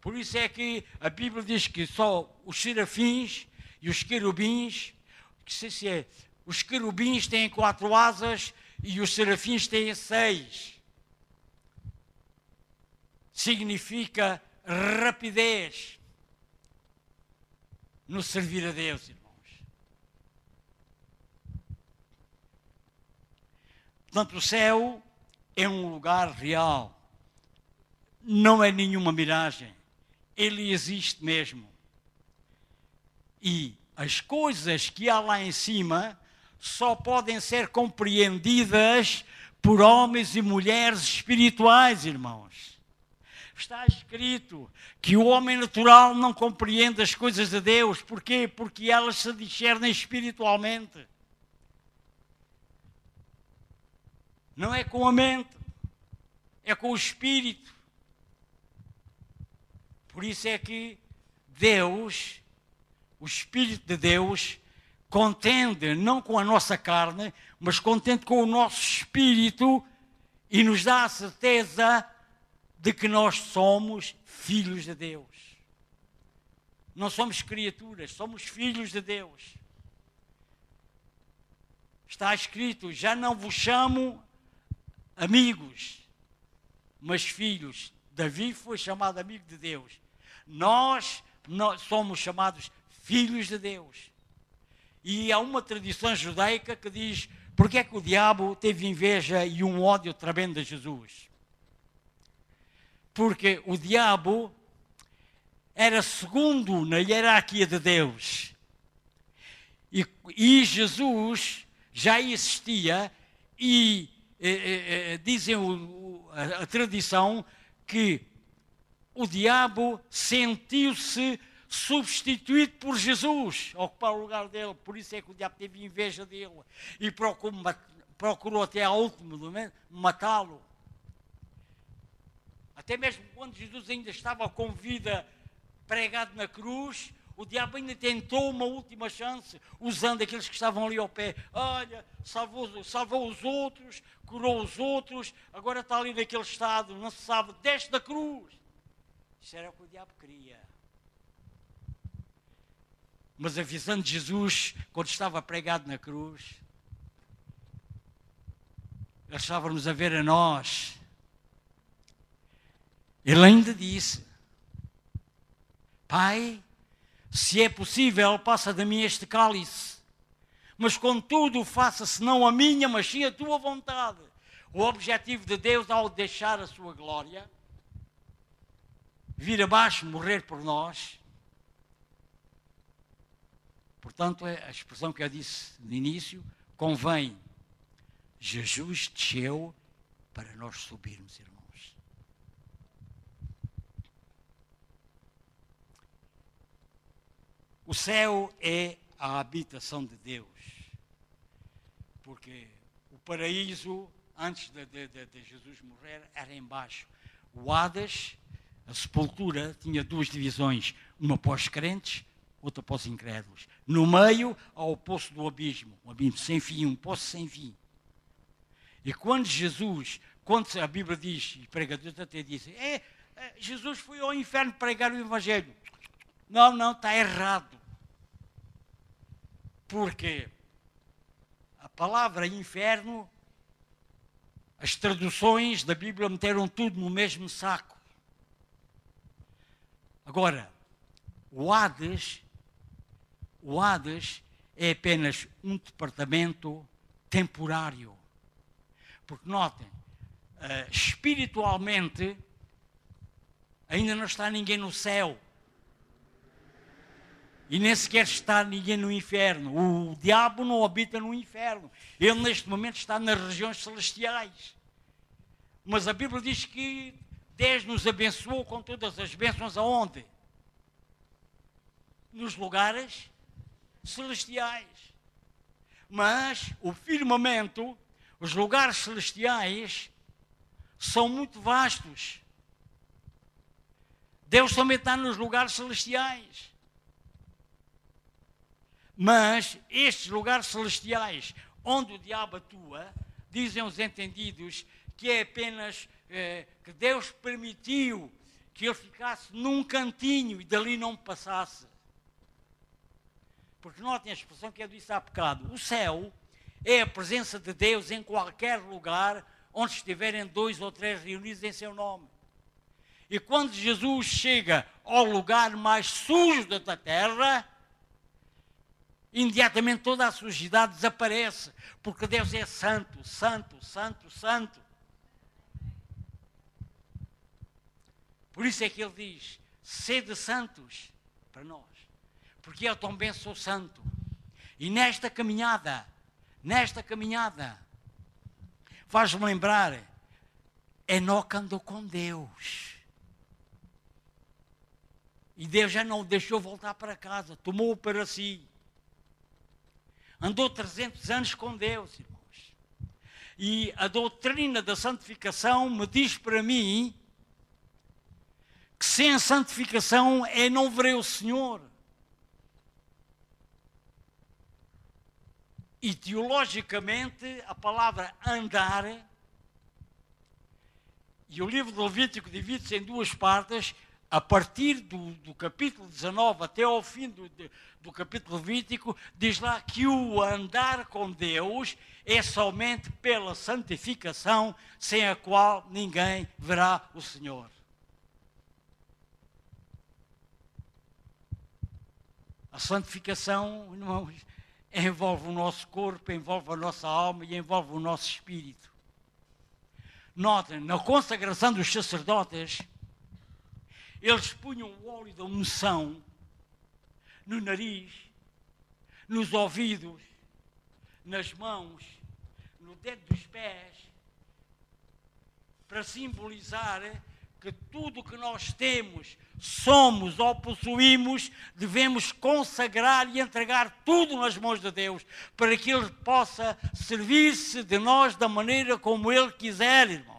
Por isso é que a Bíblia diz que só os serafins e os querubins, que se, é, os querubins têm quatro asas e os serafins têm seis. Significa rapidez no servir a Deus, irmãos. Portanto, o céu é um lugar real, não é nenhuma miragem, ele existe mesmo. E as coisas que há lá em cima só podem ser compreendidas por homens e mulheres espirituais, irmãos. Está escrito que o homem natural não compreende as coisas de Deus. Porquê? Porque elas se discernem espiritualmente. Não é com a mente, é com o espírito. Por isso é que Deus, o Espírito de Deus, contende não com a nossa carne, mas contende com o nosso espírito e nos dá a certeza de que nós somos filhos de Deus. Não somos criaturas, somos filhos de Deus. Está escrito: já não vos chamo amigos, mas filhos. Davi foi chamado amigo de Deus. Nós, somos chamados filhos de Deus. E há uma tradição judaica que diz: porque é que o diabo teve inveja e um ódio tremendo de Jesus? Porque o diabo era segundo na hierarquia de Deus. E, e Jesus já existia, e eh, eh, eh dizem o, a, a tradição que o diabo sentiu-se substituído por Jesus, ocupar o lugar dele. Por isso é que o diabo teve inveja dele e procurou, procurou até ao último momento matá-lo. Até mesmo quando Jesus ainda estava com vida pregado na cruz, o diabo ainda tentou uma última chance, usando aqueles que estavam ali ao pé. Olha, salvou, salvou os outros, curou os outros, agora está ali naquele estado, não se sabe, desce da cruz. Isso era o que o diabo queria. Mas a visão de Jesus, quando estava pregado na cruz, ele estava-nos a ver a nós. Ele ainda disse: Pai, se é possível, passa de mim este cálice. Mas contudo, faça-se não a minha, mas sim a tua vontade. O objetivo de Deus ao deixar a sua glória, vir abaixo, morrer por nós. Portanto, é a expressão que eu disse no início, convém. Jesus desceu para nós subirmos, irmãos. O céu é a habitação de Deus. Porque o paraíso, antes de, de, de Jesus morrer, era embaixo. O Hades, a sepultura, tinha duas divisões. Uma para os crentes, outra para os incrédulos. No meio, ao poço do abismo. Um abismo sem fim, um poço sem fim. E quando Jesus, quando a Bíblia diz, e pregadores até dizem, é, é, Jesus foi ao inferno pregar o Evangelho. Não, não, está errado. Porque a palavra inferno, as traduções da Bíblia meteram tudo no mesmo saco. Agora, o Hades, o Hades é apenas um departamento temporário. Porque notem, uh, espiritualmente ainda não está ninguém no céu. E nem sequer está ninguém no inferno. O diabo não habita no inferno. Ele, neste momento, está nas regiões celestiais. Mas a Bíblia diz que Deus nos abençoou com todas as bênçãos aonde? Nos lugares celestiais. Mas o firmamento, os lugares celestiais, são muito vastos. Deus também está nos lugares celestiais. Mas estes lugares celestiais, onde o diabo atua, dizem os entendidos que é apenas eh, que Deus permitiu que ele ficasse num cantinho e dali não passasse. Porque notem a expressão que eu disse há bocado: o céu é a presença de Deus em qualquer lugar onde estiverem dois ou três reunidos em seu nome. E quando Jesus chega ao lugar mais sujo da terra, imediatamente toda a sujidade desaparece, porque Deus é santo, santo, santo, santo. Por isso é que ele diz: sede santos para nós, porque eu também sou santo. E nesta caminhada, nesta caminhada, faz-me lembrar, Enoque andou com Deus. E Deus já não o deixou voltar para casa, tomou-o para si. Andou 300 anos com Deus, irmãos. E a doutrina da santificação me diz para mim que sem santificação é não verei o Senhor. E teologicamente a palavra andar e o livro do Levítico divide-se em duas partes, a partir do, do, capítulo 19 até ao fim do, do capítulo 20, diz lá que o andar com Deus é somente pela santificação, sem a qual ninguém verá o Senhor. A santificação, irmãos, envolve o nosso corpo, envolve a nossa alma e envolve o nosso espírito. Notem, na consagração dos sacerdotes, eles punham o óleo da unção no nariz, nos ouvidos, nas mãos, no dedo dos pés, para simbolizar que tudo que nós temos, somos ou possuímos, devemos consagrar e entregar tudo nas mãos de Deus, para que Ele possa servir-se de nós da maneira como Ele quiser, irmão.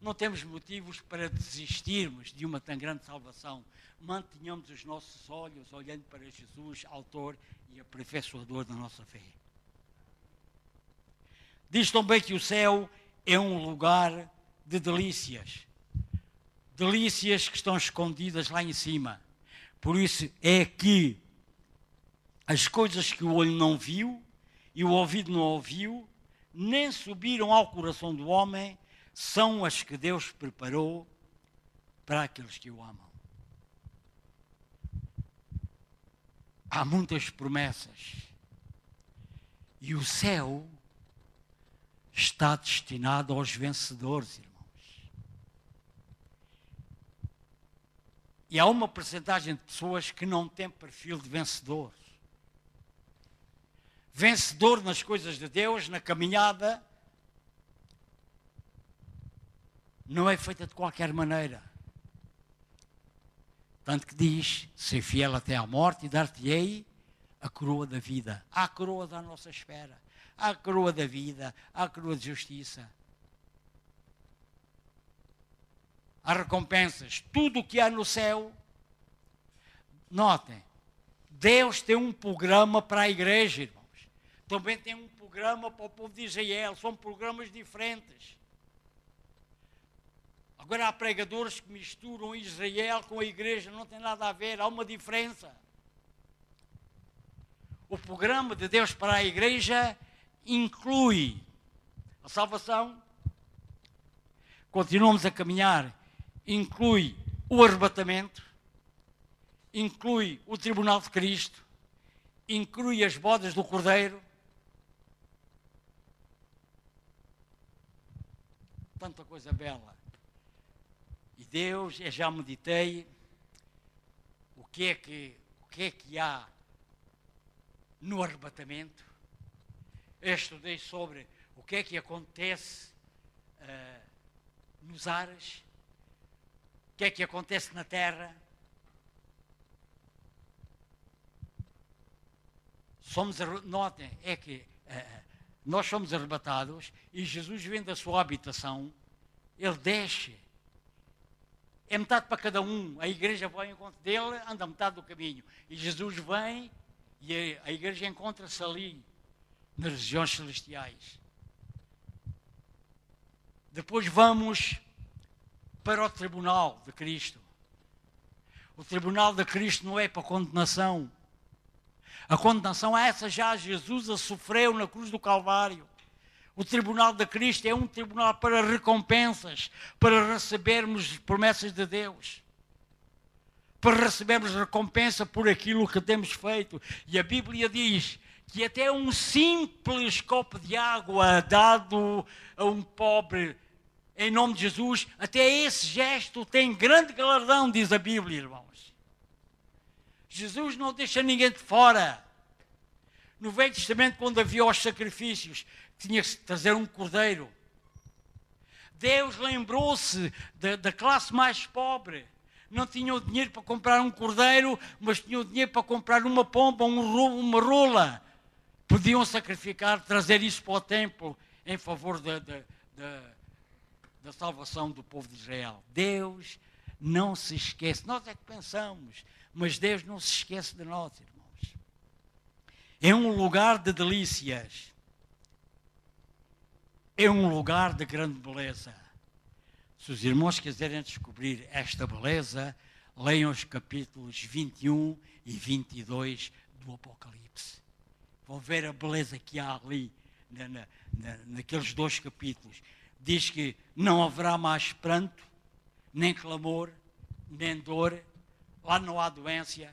Não temos motivos para desistirmos de uma tão grande salvação. Mantenhamos os nossos olhos olhando para Jesus, autor e aperfeiçoador da nossa fé. Diz também que o céu é um lugar de delícias. Delícias que estão escondidas lá em cima. Por isso é que as coisas que o olho não viu e o ouvido não ouviu, nem subiram ao coração do homem, são as que Deus preparou para aqueles que o amam. Há muitas promessas. E o céu está destinado aos vencedores, irmãos. E há uma percentagem de pessoas que não tem perfil de vencedor. Vencedor nas coisas de Deus, na caminhada, não é feita de qualquer maneira. Tanto que diz: ser fiel até à morte e dar-te-ei a coroa da vida. Há a coroa da nossa espera. Há a coroa da vida. Há a coroa de justiça. Há recompensas. Tudo o que há no céu. Notem, Deus tem um programa para a igreja, irmãos. Também tem um programa para o povo de Israel. São programas diferentes. Agora há pregadores que misturam Israel com a igreja, não tem nada a ver, há uma diferença. O programa de Deus para a igreja inclui a salvação, continuamos a caminhar, inclui o arrebatamento, inclui o tribunal de Cristo, inclui as bodas do Cordeiro. Tanta coisa bela. Deus, eu já meditei o que é que, o que, é que há no arrebatamento. Eu estudei sobre o que é que acontece uh, nos ares, o que é que acontece na terra. Somos, notem, é que uh, nós somos arrebatados e Jesus vem da sua habitação, ele desce é metade para cada um. A igreja vai ao encontro dele, anda metade do caminho. E Jesus vem e a igreja encontra-se ali, nas regiões celestiais. Depois vamos para o tribunal de Cristo. O tribunal de Cristo não é para condenação. A condenação é essa já Jesus a sofreu na cruz do Calvário. O tribunal de Cristo é um tribunal para recompensas, para recebermos promessas de Deus, para recebermos recompensa por aquilo que temos feito. E a Bíblia diz que até um simples copo de água dado a um pobre em nome de Jesus, até esse gesto tem grande galardão, diz a Bíblia, irmãos. Jesus não deixa ninguém de fora. No Velho Testamento, quando havia os sacrifícios, tinha que trazer um cordeiro. Deus lembrou-se da, classe mais pobre. Não tinha o dinheiro para comprar um cordeiro, mas tinha o dinheiro para comprar uma pomba, um, uma rola. Podiam sacrificar, trazer isso para o templo em favor da, da, da, da salvação do povo de Israel. Deus não se esquece. Nós é que pensamos, mas Deus não se esquece de nós, irmãos. É um lugar de delícias é um lugar de grande beleza. Se os irmãos quiserem descobrir esta beleza, leiam os capítulos 21 e 22 do Apocalipse. Vão ver a beleza que há ali, na, na, naqueles dois capítulos. Diz que não haverá mais pranto, nem clamor, nem dor. Lá não há doença,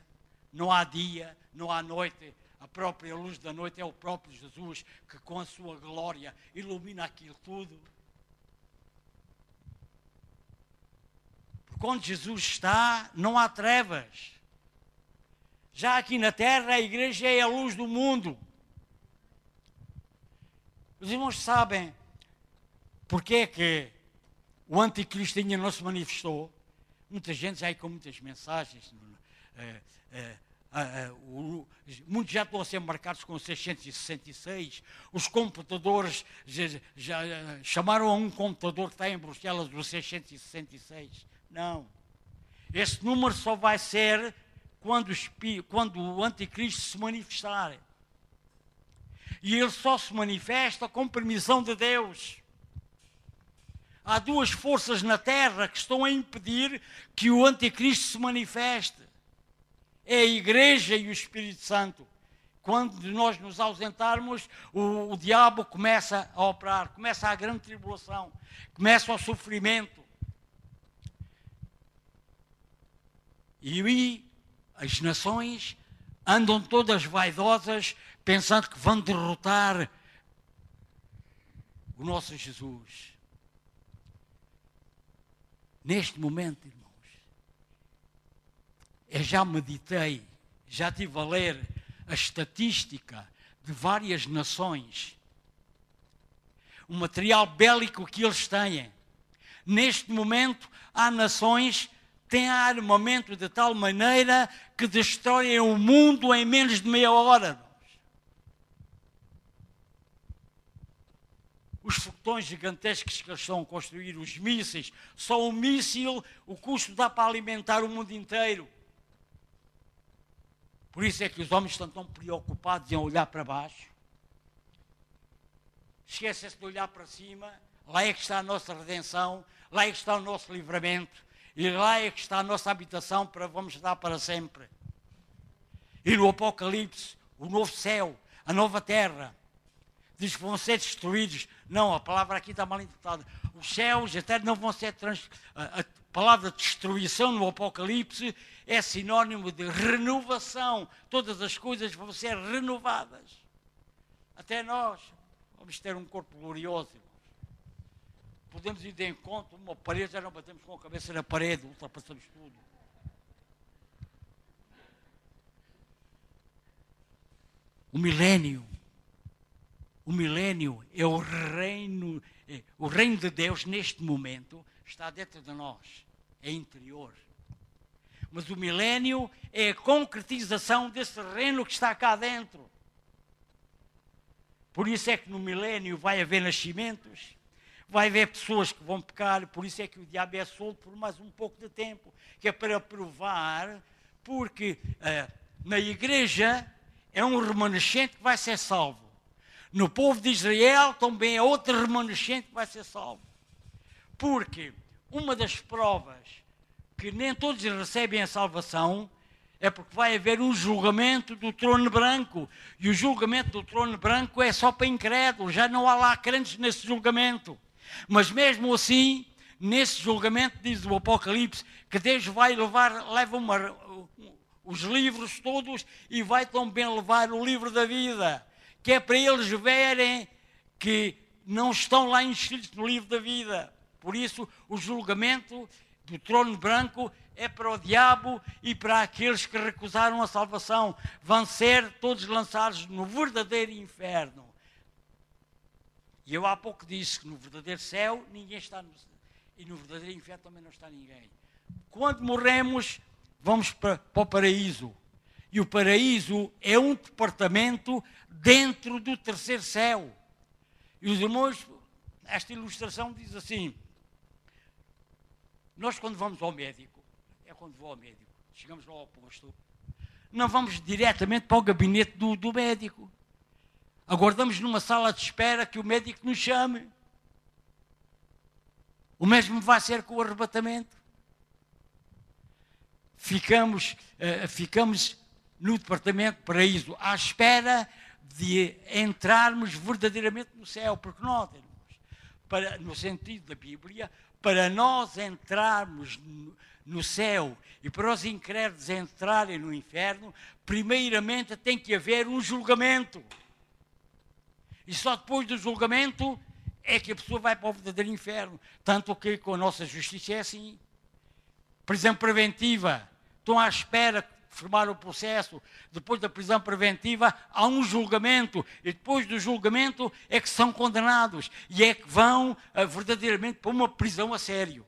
não há dia, não há noite, a própria luz da noite é o próprio Jesus que, com a sua glória, ilumina aquilo tudo. Porque onde Jesus está, não há trevas. Já aqui na terra, a igreja é a luz do mundo. Os irmãos sabem porque é que o anticristo ainda não se manifestou? Muita gente já aí com muitas mensagens. É, é, Uh, uh, muitos já estão a ser marcados com 666. Os computadores já, já uh, chamaram a um computador que está em Bruxelas o 666. Não. Esse número só vai ser quando quando o anticristo se manifestar. E ele só se manifesta com permissão de Deus. Há duas forças na terra que estão a impedir que o anticristo se manifeste é a Igreja e o Espírito Santo. Quando nós nos ausentarmos, o, o diabo começa a operar, começa a grande tribulação, começa o sofrimento. E as nações andam todas vaidosas, pensando que vão derrotar o nosso Jesus. Neste momento, eu já meditei, já tive a ler a estatística de várias nações, o material bélico que eles têm. Neste momento, há nações que têm armamento de tal maneira que destroem o mundo em menos de meia hora. os foguetões gigantescos que eles estão a construir, os mísseis, só um míssil, o custo dá para alimentar o mundo inteiro. Por isso é que os homens estão tão preocupados em olhar para baixo. Esquecem-se de olhar para cima. Lá é que está a nossa redenção, lá é que está o nosso livramento, e lá é que está a nossa habitação para vamos estar para sempre. E no Apocalipse, o novo céu, a nova terra, diz que vão ser destruídos. Não, a palavra aqui está mal interpretada. Os céus até não vão ser trans... palavra destruição no Apocalipse é sinónimo de renovação. Todas as coisas vão ser renovadas. Até nós vamos ter um corpo glorioso. Podemos ir de encontro, uma parede, já não batemos com a cabeça na parede, ultrapassamos tudo. O milênio. O milênio é o reino, é, o reino de Deus neste momento está dentro de nós, é interior. Mas o milênio é a concretização desse reino que está cá dentro. Por isso é que no milênio vai haver nascimentos, vai haver pessoas que vão pecar, por isso é que o diabo é solto por mais um pouco de tempo, que é para provar, porque uh, na igreja é um remanescente que vai ser salvo. No povo de Israel também é outro remanescente que vai ser salvo. Porque uma das provas que nem todos recebem a salvação, é porque vai haver um julgamento do trono branco. E o julgamento do trono branco é só para incrédulos, já não há lá crentes nesse julgamento. Mas mesmo assim, nesse julgamento, diz o Apocalipse, que Deus vai levar, leva uma, os livros todos e vai também levar o livro da vida, que é para eles verem que não estão lá inscritos no livro da vida. Por isso, o julgamento do trono branco é para o diabo e para aqueles que recusaram a salvação. Vão ser todos lançados no verdadeiro inferno. E eu há pouco disse que no verdadeiro céu ninguém está no, e no verdadeiro inferno também não está ninguém. Quando morremos, vamos para, para o paraíso. E o paraíso é um departamento dentro do terceiro céu. E os irmãos, esta ilustração diz assim: nós, quando vamos ao médico, é quando vou ao médico, chegamos lá ao posto, não vamos diretamente para o gabinete do, do médico. Aguardamos numa sala de espera que o médico nos chame. O mesmo vai ser com o arrebatamento. Ficamos, uh, ficamos no departamento paraíso à espera de entrarmos verdadeiramente no céu, porque nós, para, no sentido da Bíblia, para nós entrarmos no céu e para os incrédulos entrarem no inferno, primeiramente tem que haver um julgamento. E só depois do julgamento é que a pessoa vai para o verdadeiro inferno. Tanto que com a nossa justiça é assim. Prisão preventiva. Estão à espera formar o processo, depois da prisão preventiva, há um julgamento, e depois do julgamento é que são condenados, e é que vão uh, verdadeiramente para uma prisão a sério.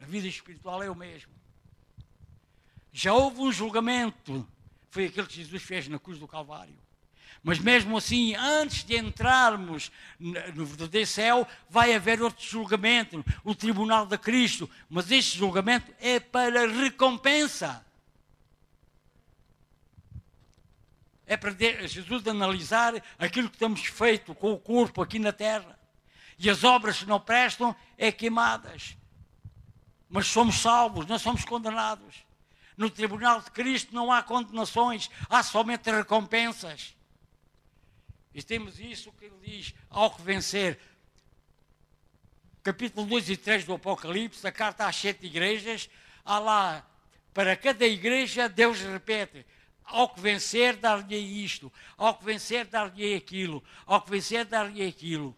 A vida espiritual é o mesmo. Já houve um julgamento, foi aquele que Jesus fez na cruz do Calvário. Mas mesmo assim, antes de entrarmos no verdadeiro céu, vai haver outro julgamento, o tribunal de Cristo. Mas este julgamento é para recompensa. É para Jesus analisar aquilo que temos feito com o corpo aqui na terra. E as obras que não prestam é queimadas. Mas somos salvos, não somos condenados. No tribunal de Cristo não há condenações, há somente recompensas. E temos isso que ele diz ao que vencer. Capítulo 2 e 3 do Apocalipse, a carta às sete igrejas, há lá, para cada igreja, Deus repete: ao que vencer, dar-lhe isto, ao que vencer, dar-lhe aquilo, ao que vencer, dar-lhe aquilo.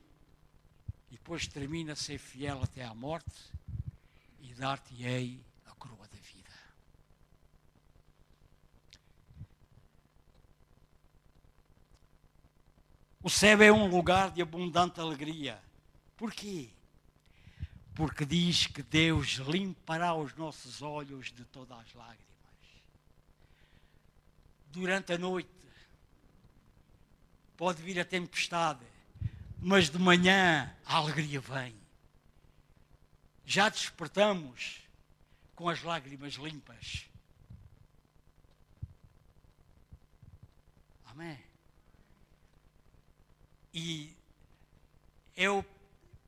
E depois termina ser fiel até à morte e dar-te-ei a coroa da vida. O céu é um lugar de abundante alegria. Porquê? Porque diz que Deus limpará os nossos olhos de todas as lágrimas durante a noite. Pode vir a tempestade, mas de manhã a alegria vem. Já despertamos com as lágrimas limpas. Amém. E eu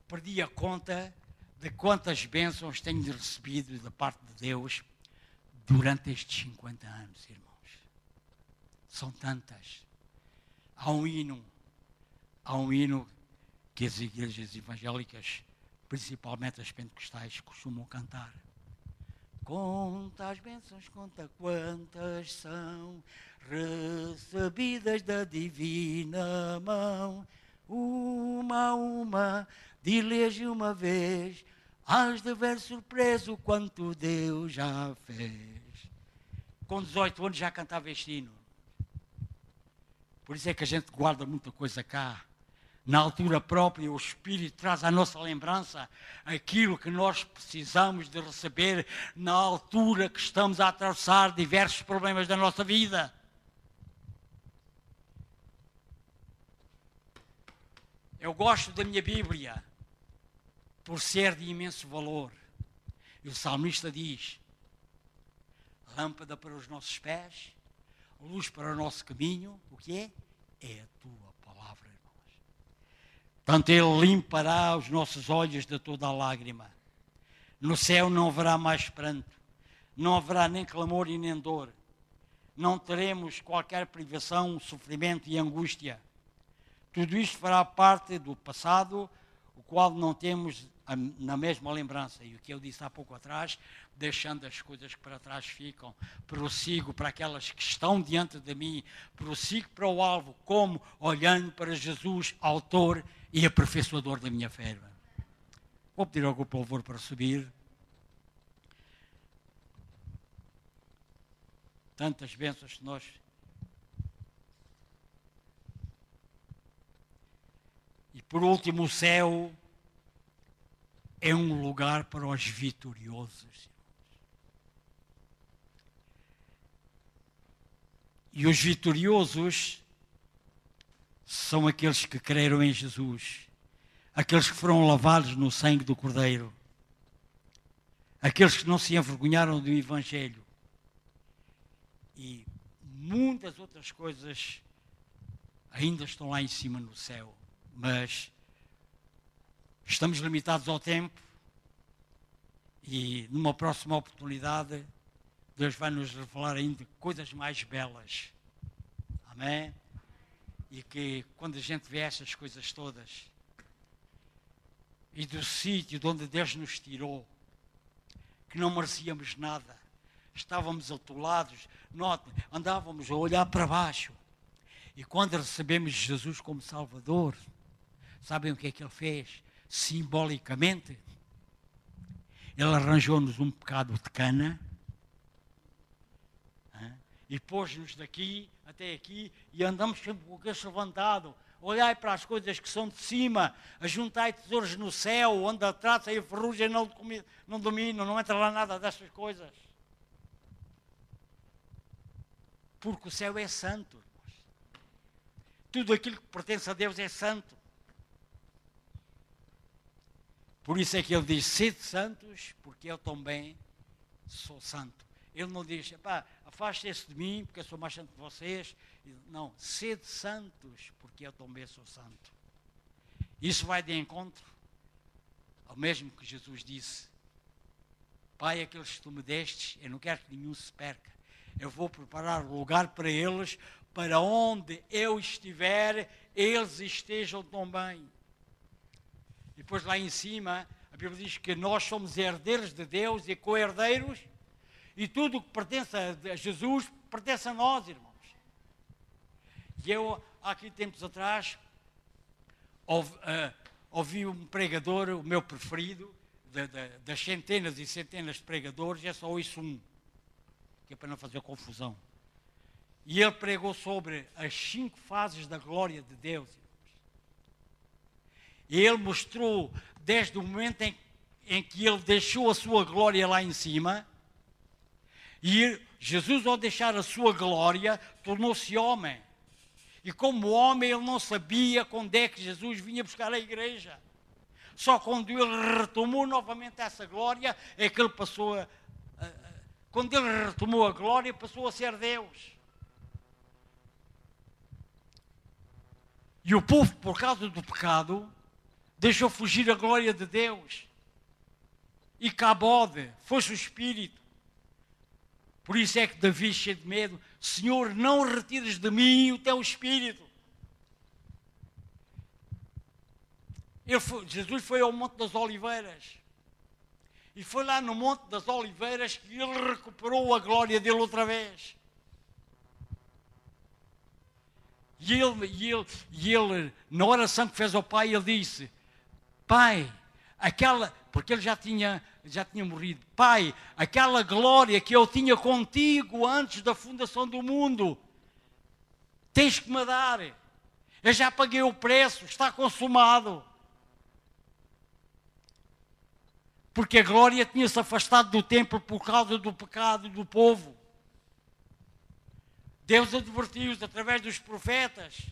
perdi a conta de quantas bênçãos tenho recebido da parte de Deus durante estes 50 anos, irmão. São tantas. Há um hino, há um hino que as igrejas evangélicas, principalmente as pentecostais, costumam cantar. Conta as bênçãos, conta quantas são recebidas da divina mão. Uma a uma, de uma vez, has de ver surpreso quanto Deus já fez. Com 18 anos já cantava este hino. Por isso é que a gente guarda muita coisa cá. Na altura própria, o Espírito traz à nossa lembrança aquilo que nós precisamos de receber na altura que estamos a atravessar diversos problemas da nossa vida. Eu gosto da minha Bíblia por ser de imenso valor. E o salmista diz: lâmpada para os nossos pés luz para o nosso caminho, o que é? É a tua. Tanto Ele limpará os nossos olhos de toda a lágrima. No céu não haverá mais pranto, não haverá nem clamor e nem dor. Não teremos qualquer privação, sofrimento e angústia. Tudo isto fará parte do passado, o qual não temos na mesma lembrança. E o que eu disse há pouco atrás, deixando as coisas que para trás ficam, prossigo para aquelas que estão diante de mim, prossigo para o alvo, como olhando para Jesus, autor e aperfeiçoador da minha fé. Vou pedir ao grupo louvor para subir. Tantas bênçãos que nós. E por último, o céu é um lugar para os vitoriosos. E os vitoriosos são aqueles que creram em Jesus, aqueles que foram lavados no sangue do Cordeiro, aqueles que não se envergonharam do Evangelho. E muitas outras coisas ainda estão lá em cima no céu, mas Estamos limitados ao tempo e numa próxima oportunidade Deus vai nos revelar ainda coisas mais belas. Amém? E que quando a gente vê essas coisas todas e do sítio de onde Deus nos tirou, que não merecíamos nada, estávamos atolados, note, andávamos a olhar para baixo. E quando recebemos Jesus como Salvador, sabem o que é que Ele fez? simbolicamente, ele arranjou-nos um bocado de cana e pôs-nos daqui até aqui e andamos sempre com o queixo levantado. Olhai para as coisas que são de cima, ajuntai tesouros no céu, onde a traça e a ferrugem não, não dominam, não entra lá nada dessas coisas. Porque o céu é santo. Irmãos. Tudo aquilo que pertence a Deus é santo. Por isso é que ele diz: sede santos, porque eu também sou santo. Ele não diz, pá, afaste-se de mim, porque eu sou mais santo que vocês. Não, sede santos, porque eu também sou santo. Isso vai de encontro ao mesmo que Jesus disse: Pai, aqueles que tu me destes, eu não quero que nenhum se perca. Eu vou preparar lugar para eles, para onde eu estiver, eles estejam também. E depois lá em cima, a Bíblia diz que nós somos herdeiros de Deus e co-herdeiros, e tudo o que pertence a Jesus pertence a nós, irmãos. E eu, há aqui tempos atrás, ouvi, uh, ouvi um pregador, o meu preferido, de, de, das centenas e centenas de pregadores, é só ouço um, que é para não fazer confusão. E ele pregou sobre as cinco fases da glória de Deus. E ele mostrou, desde o momento em, em que ele deixou a sua glória lá em cima, e Jesus, ao deixar a sua glória, tornou-se homem. E como homem, ele não sabia quando é que Jesus vinha buscar a igreja. Só quando ele retomou novamente essa glória é que ele passou a, quando ele retomou a glória, passou a ser Deus. E o povo, por causa do pecado, deixou fugir a glória de Deus. E Cabode, foi-se o Espírito. Por isso é que Davi, cheio de medo, Senhor, não retires de mim o teu Espírito. Foi, Jesus foi ao Monte das Oliveiras. E foi lá no Monte das Oliveiras que ele recuperou a glória dele outra vez. E ele, e ele, e ele na oração que fez ao Pai, ele disse: Pai, aquela, porque ele já tinha, já tinha morrido. Pai, aquela glória que eu tinha contigo antes da fundação do mundo, tens que me dar. Eu já paguei o preço, está consumado. Porque a glória tinha-se afastado do templo por causa do pecado do povo. Deus advertiu-os através dos profetas,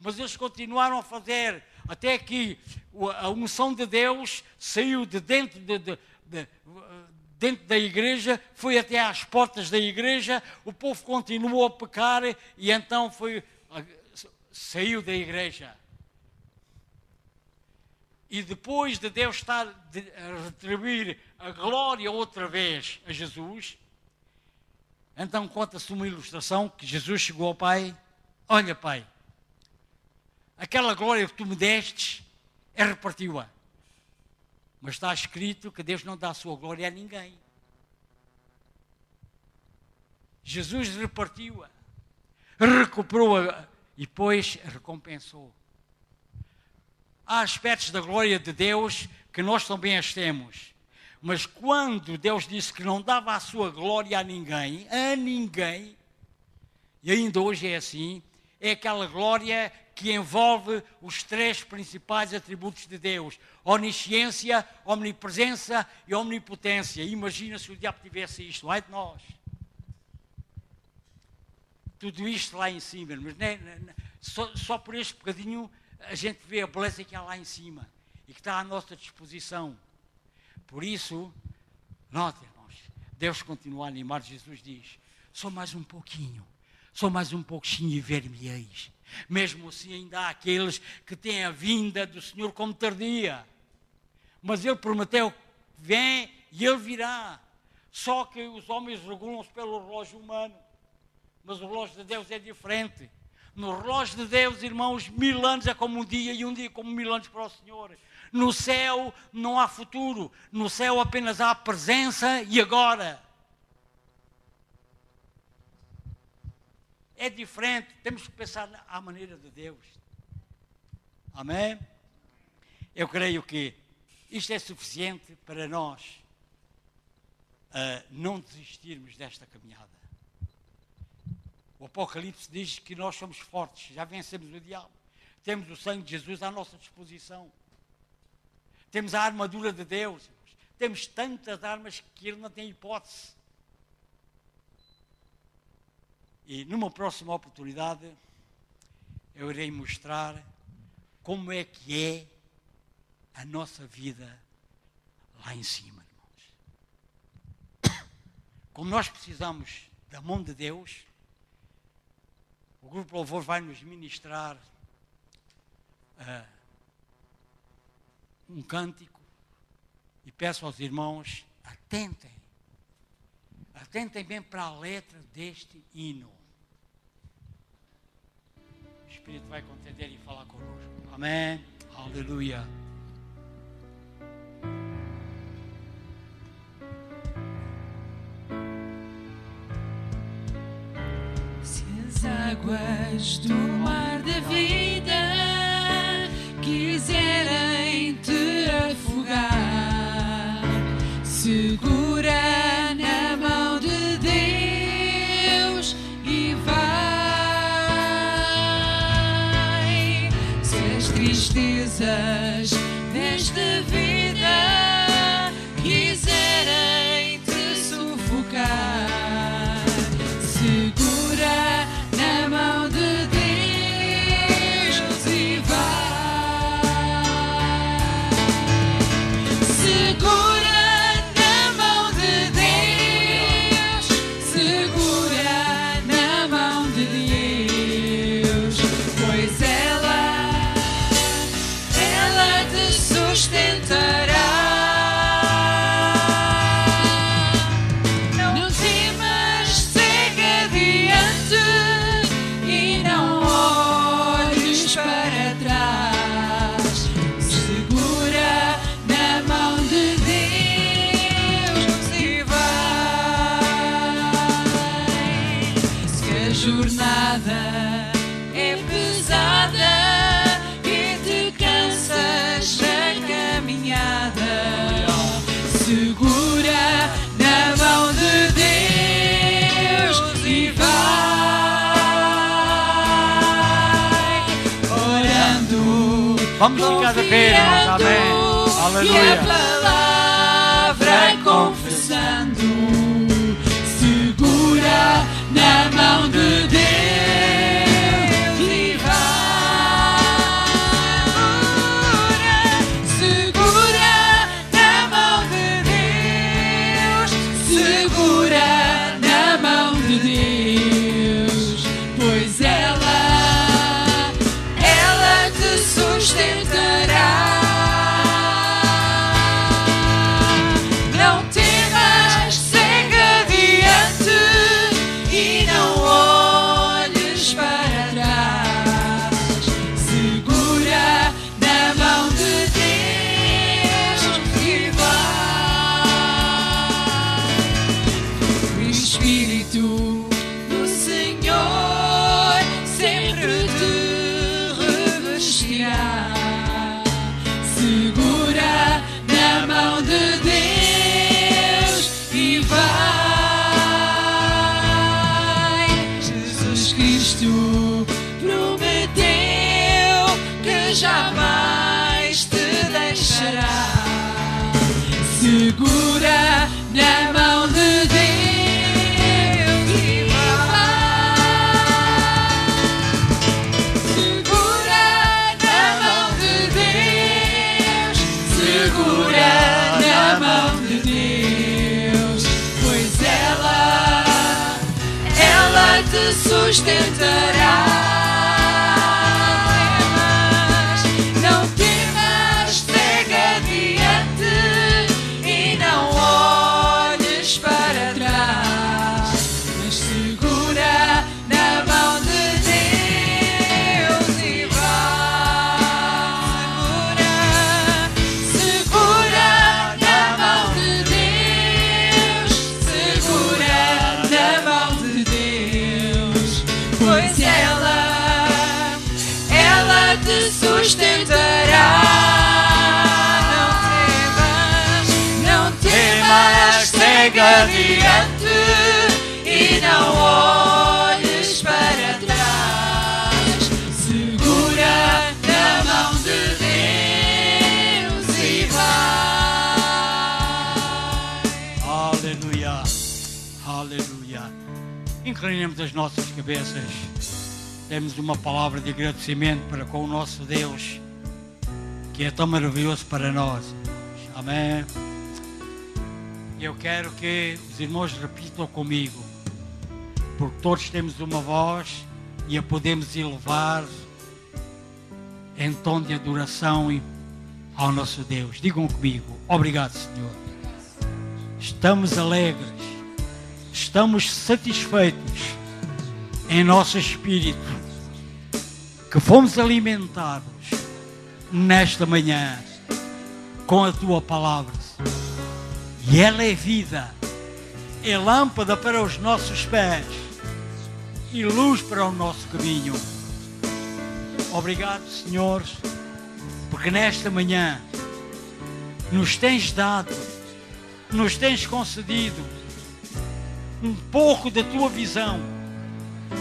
mas eles continuaram a fazer até que a unção de Deus saiu de dentro, de, de, de, dentro da igreja, foi até às portas da igreja, o povo continuou a pecar e então foi, saiu da igreja. E depois de Deus estar a retribuir a glória outra vez a Jesus, então conta-se uma ilustração que Jesus chegou ao Pai: Olha, Pai, aquela glória que tu me destes, é repartiu-a. Mas está escrito que Deus não dá a sua glória a ninguém. Jesus repartiu-a, recuperou-a e depois recompensou. Há aspectos da glória de Deus que nós também as temos. Mas quando Deus disse que não dava a sua glória a ninguém, a ninguém, e ainda hoje é assim, é aquela glória que envolve os três principais atributos de Deus: onisciência, omnipresença e omnipotência. Imagina se o diabo tivesse isto, ai de nós. Tudo isto lá em cima, mas só, só por este bocadinho a gente vê a beleza que há lá em cima e que está à nossa disposição. Por isso, note, irmãos, Deus continua a animar. Jesus diz: só mais um pouquinho, só mais um pouquinho e ver-me-eis. Mesmo assim, ainda há aqueles que têm a vinda do Senhor como tardia. Mas Ele prometeu: vem e Ele virá. Só que os homens regulam-se pelo relógio humano. Mas o relógio de Deus é diferente. No relógio de Deus, irmãos, mil anos é como um dia e um dia como mil anos para o Senhor. No céu não há futuro. No céu apenas há presença e agora. É diferente, temos que pensar à maneira de Deus. Amém? Eu creio que isto é suficiente para nós uh, não desistirmos desta caminhada. O Apocalipse diz que nós somos fortes, já vencemos o diabo. Temos o sangue de Jesus à nossa disposição. Temos a armadura de Deus. Temos tantas armas que ele não tem hipótese e numa próxima oportunidade eu irei mostrar como é que é a nossa vida lá em cima, irmãos. Como nós precisamos da mão de Deus, o Grupo Louvor vai nos ministrar uh, um cântico e peço aos irmãos, atentem Atentem bem para a letra deste hino. O Espírito vai contender e falar conosco. Amém. Aleluia. Se as águas do mar da vida quiser Vamos ficar de pé, amém. Aleluia. a palavra é confessando segura na mão understand Inclinemos as nossas cabeças. Temos uma palavra de agradecimento para com o nosso Deus, que é tão maravilhoso para nós. Amém. Eu quero que os irmãos repitam comigo, porque todos temos uma voz e a podemos elevar em tom de adoração ao nosso Deus. Digam comigo, obrigado, Senhor. Estamos alegres, estamos satisfeitos em nosso espírito que fomos alimentados nesta manhã com a tua palavra. E ela é vida, é lâmpada para os nossos pés e luz para o nosso caminho. Obrigado, Senhor, porque nesta manhã nos tens dado, nos tens concedido um pouco da tua visão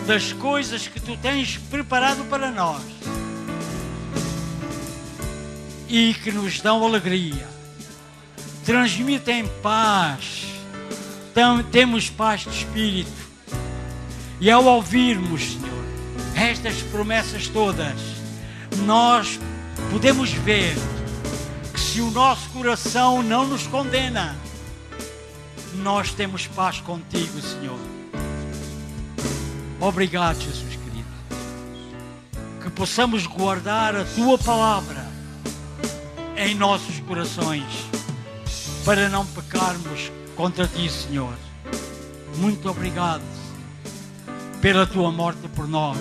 das coisas que tu tens preparado para nós e que nos dão alegria, transmitem paz, temos paz de espírito. E ao ouvirmos, Senhor, estas promessas todas, nós podemos ver que se o nosso coração não nos condena, nós temos paz contigo, Senhor. Obrigado, Jesus querido. Que possamos guardar a tua palavra em nossos corações para não pecarmos contra ti, Senhor. Muito obrigado pela tua morte por nós,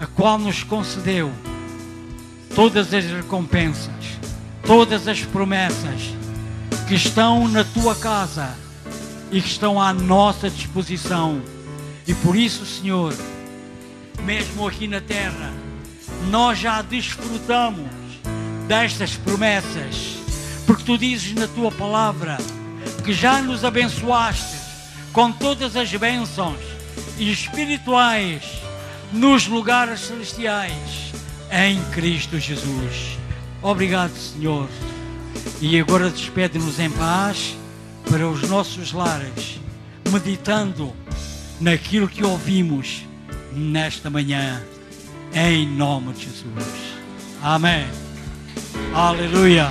a qual nos concedeu todas as recompensas, todas as promessas que estão na tua casa e que estão à nossa disposição e por isso, Senhor, mesmo aqui na terra, nós já desfrutamos destas promessas, porque tu dizes na tua palavra que já nos abençoaste com todas as bênçãos espirituais nos lugares celestiais em Cristo Jesus. Obrigado, Senhor. E agora despede-nos em paz para os nossos lares, meditando naquilo que ouvimos nesta manhã, em nome de Jesus. Amém. Aleluia.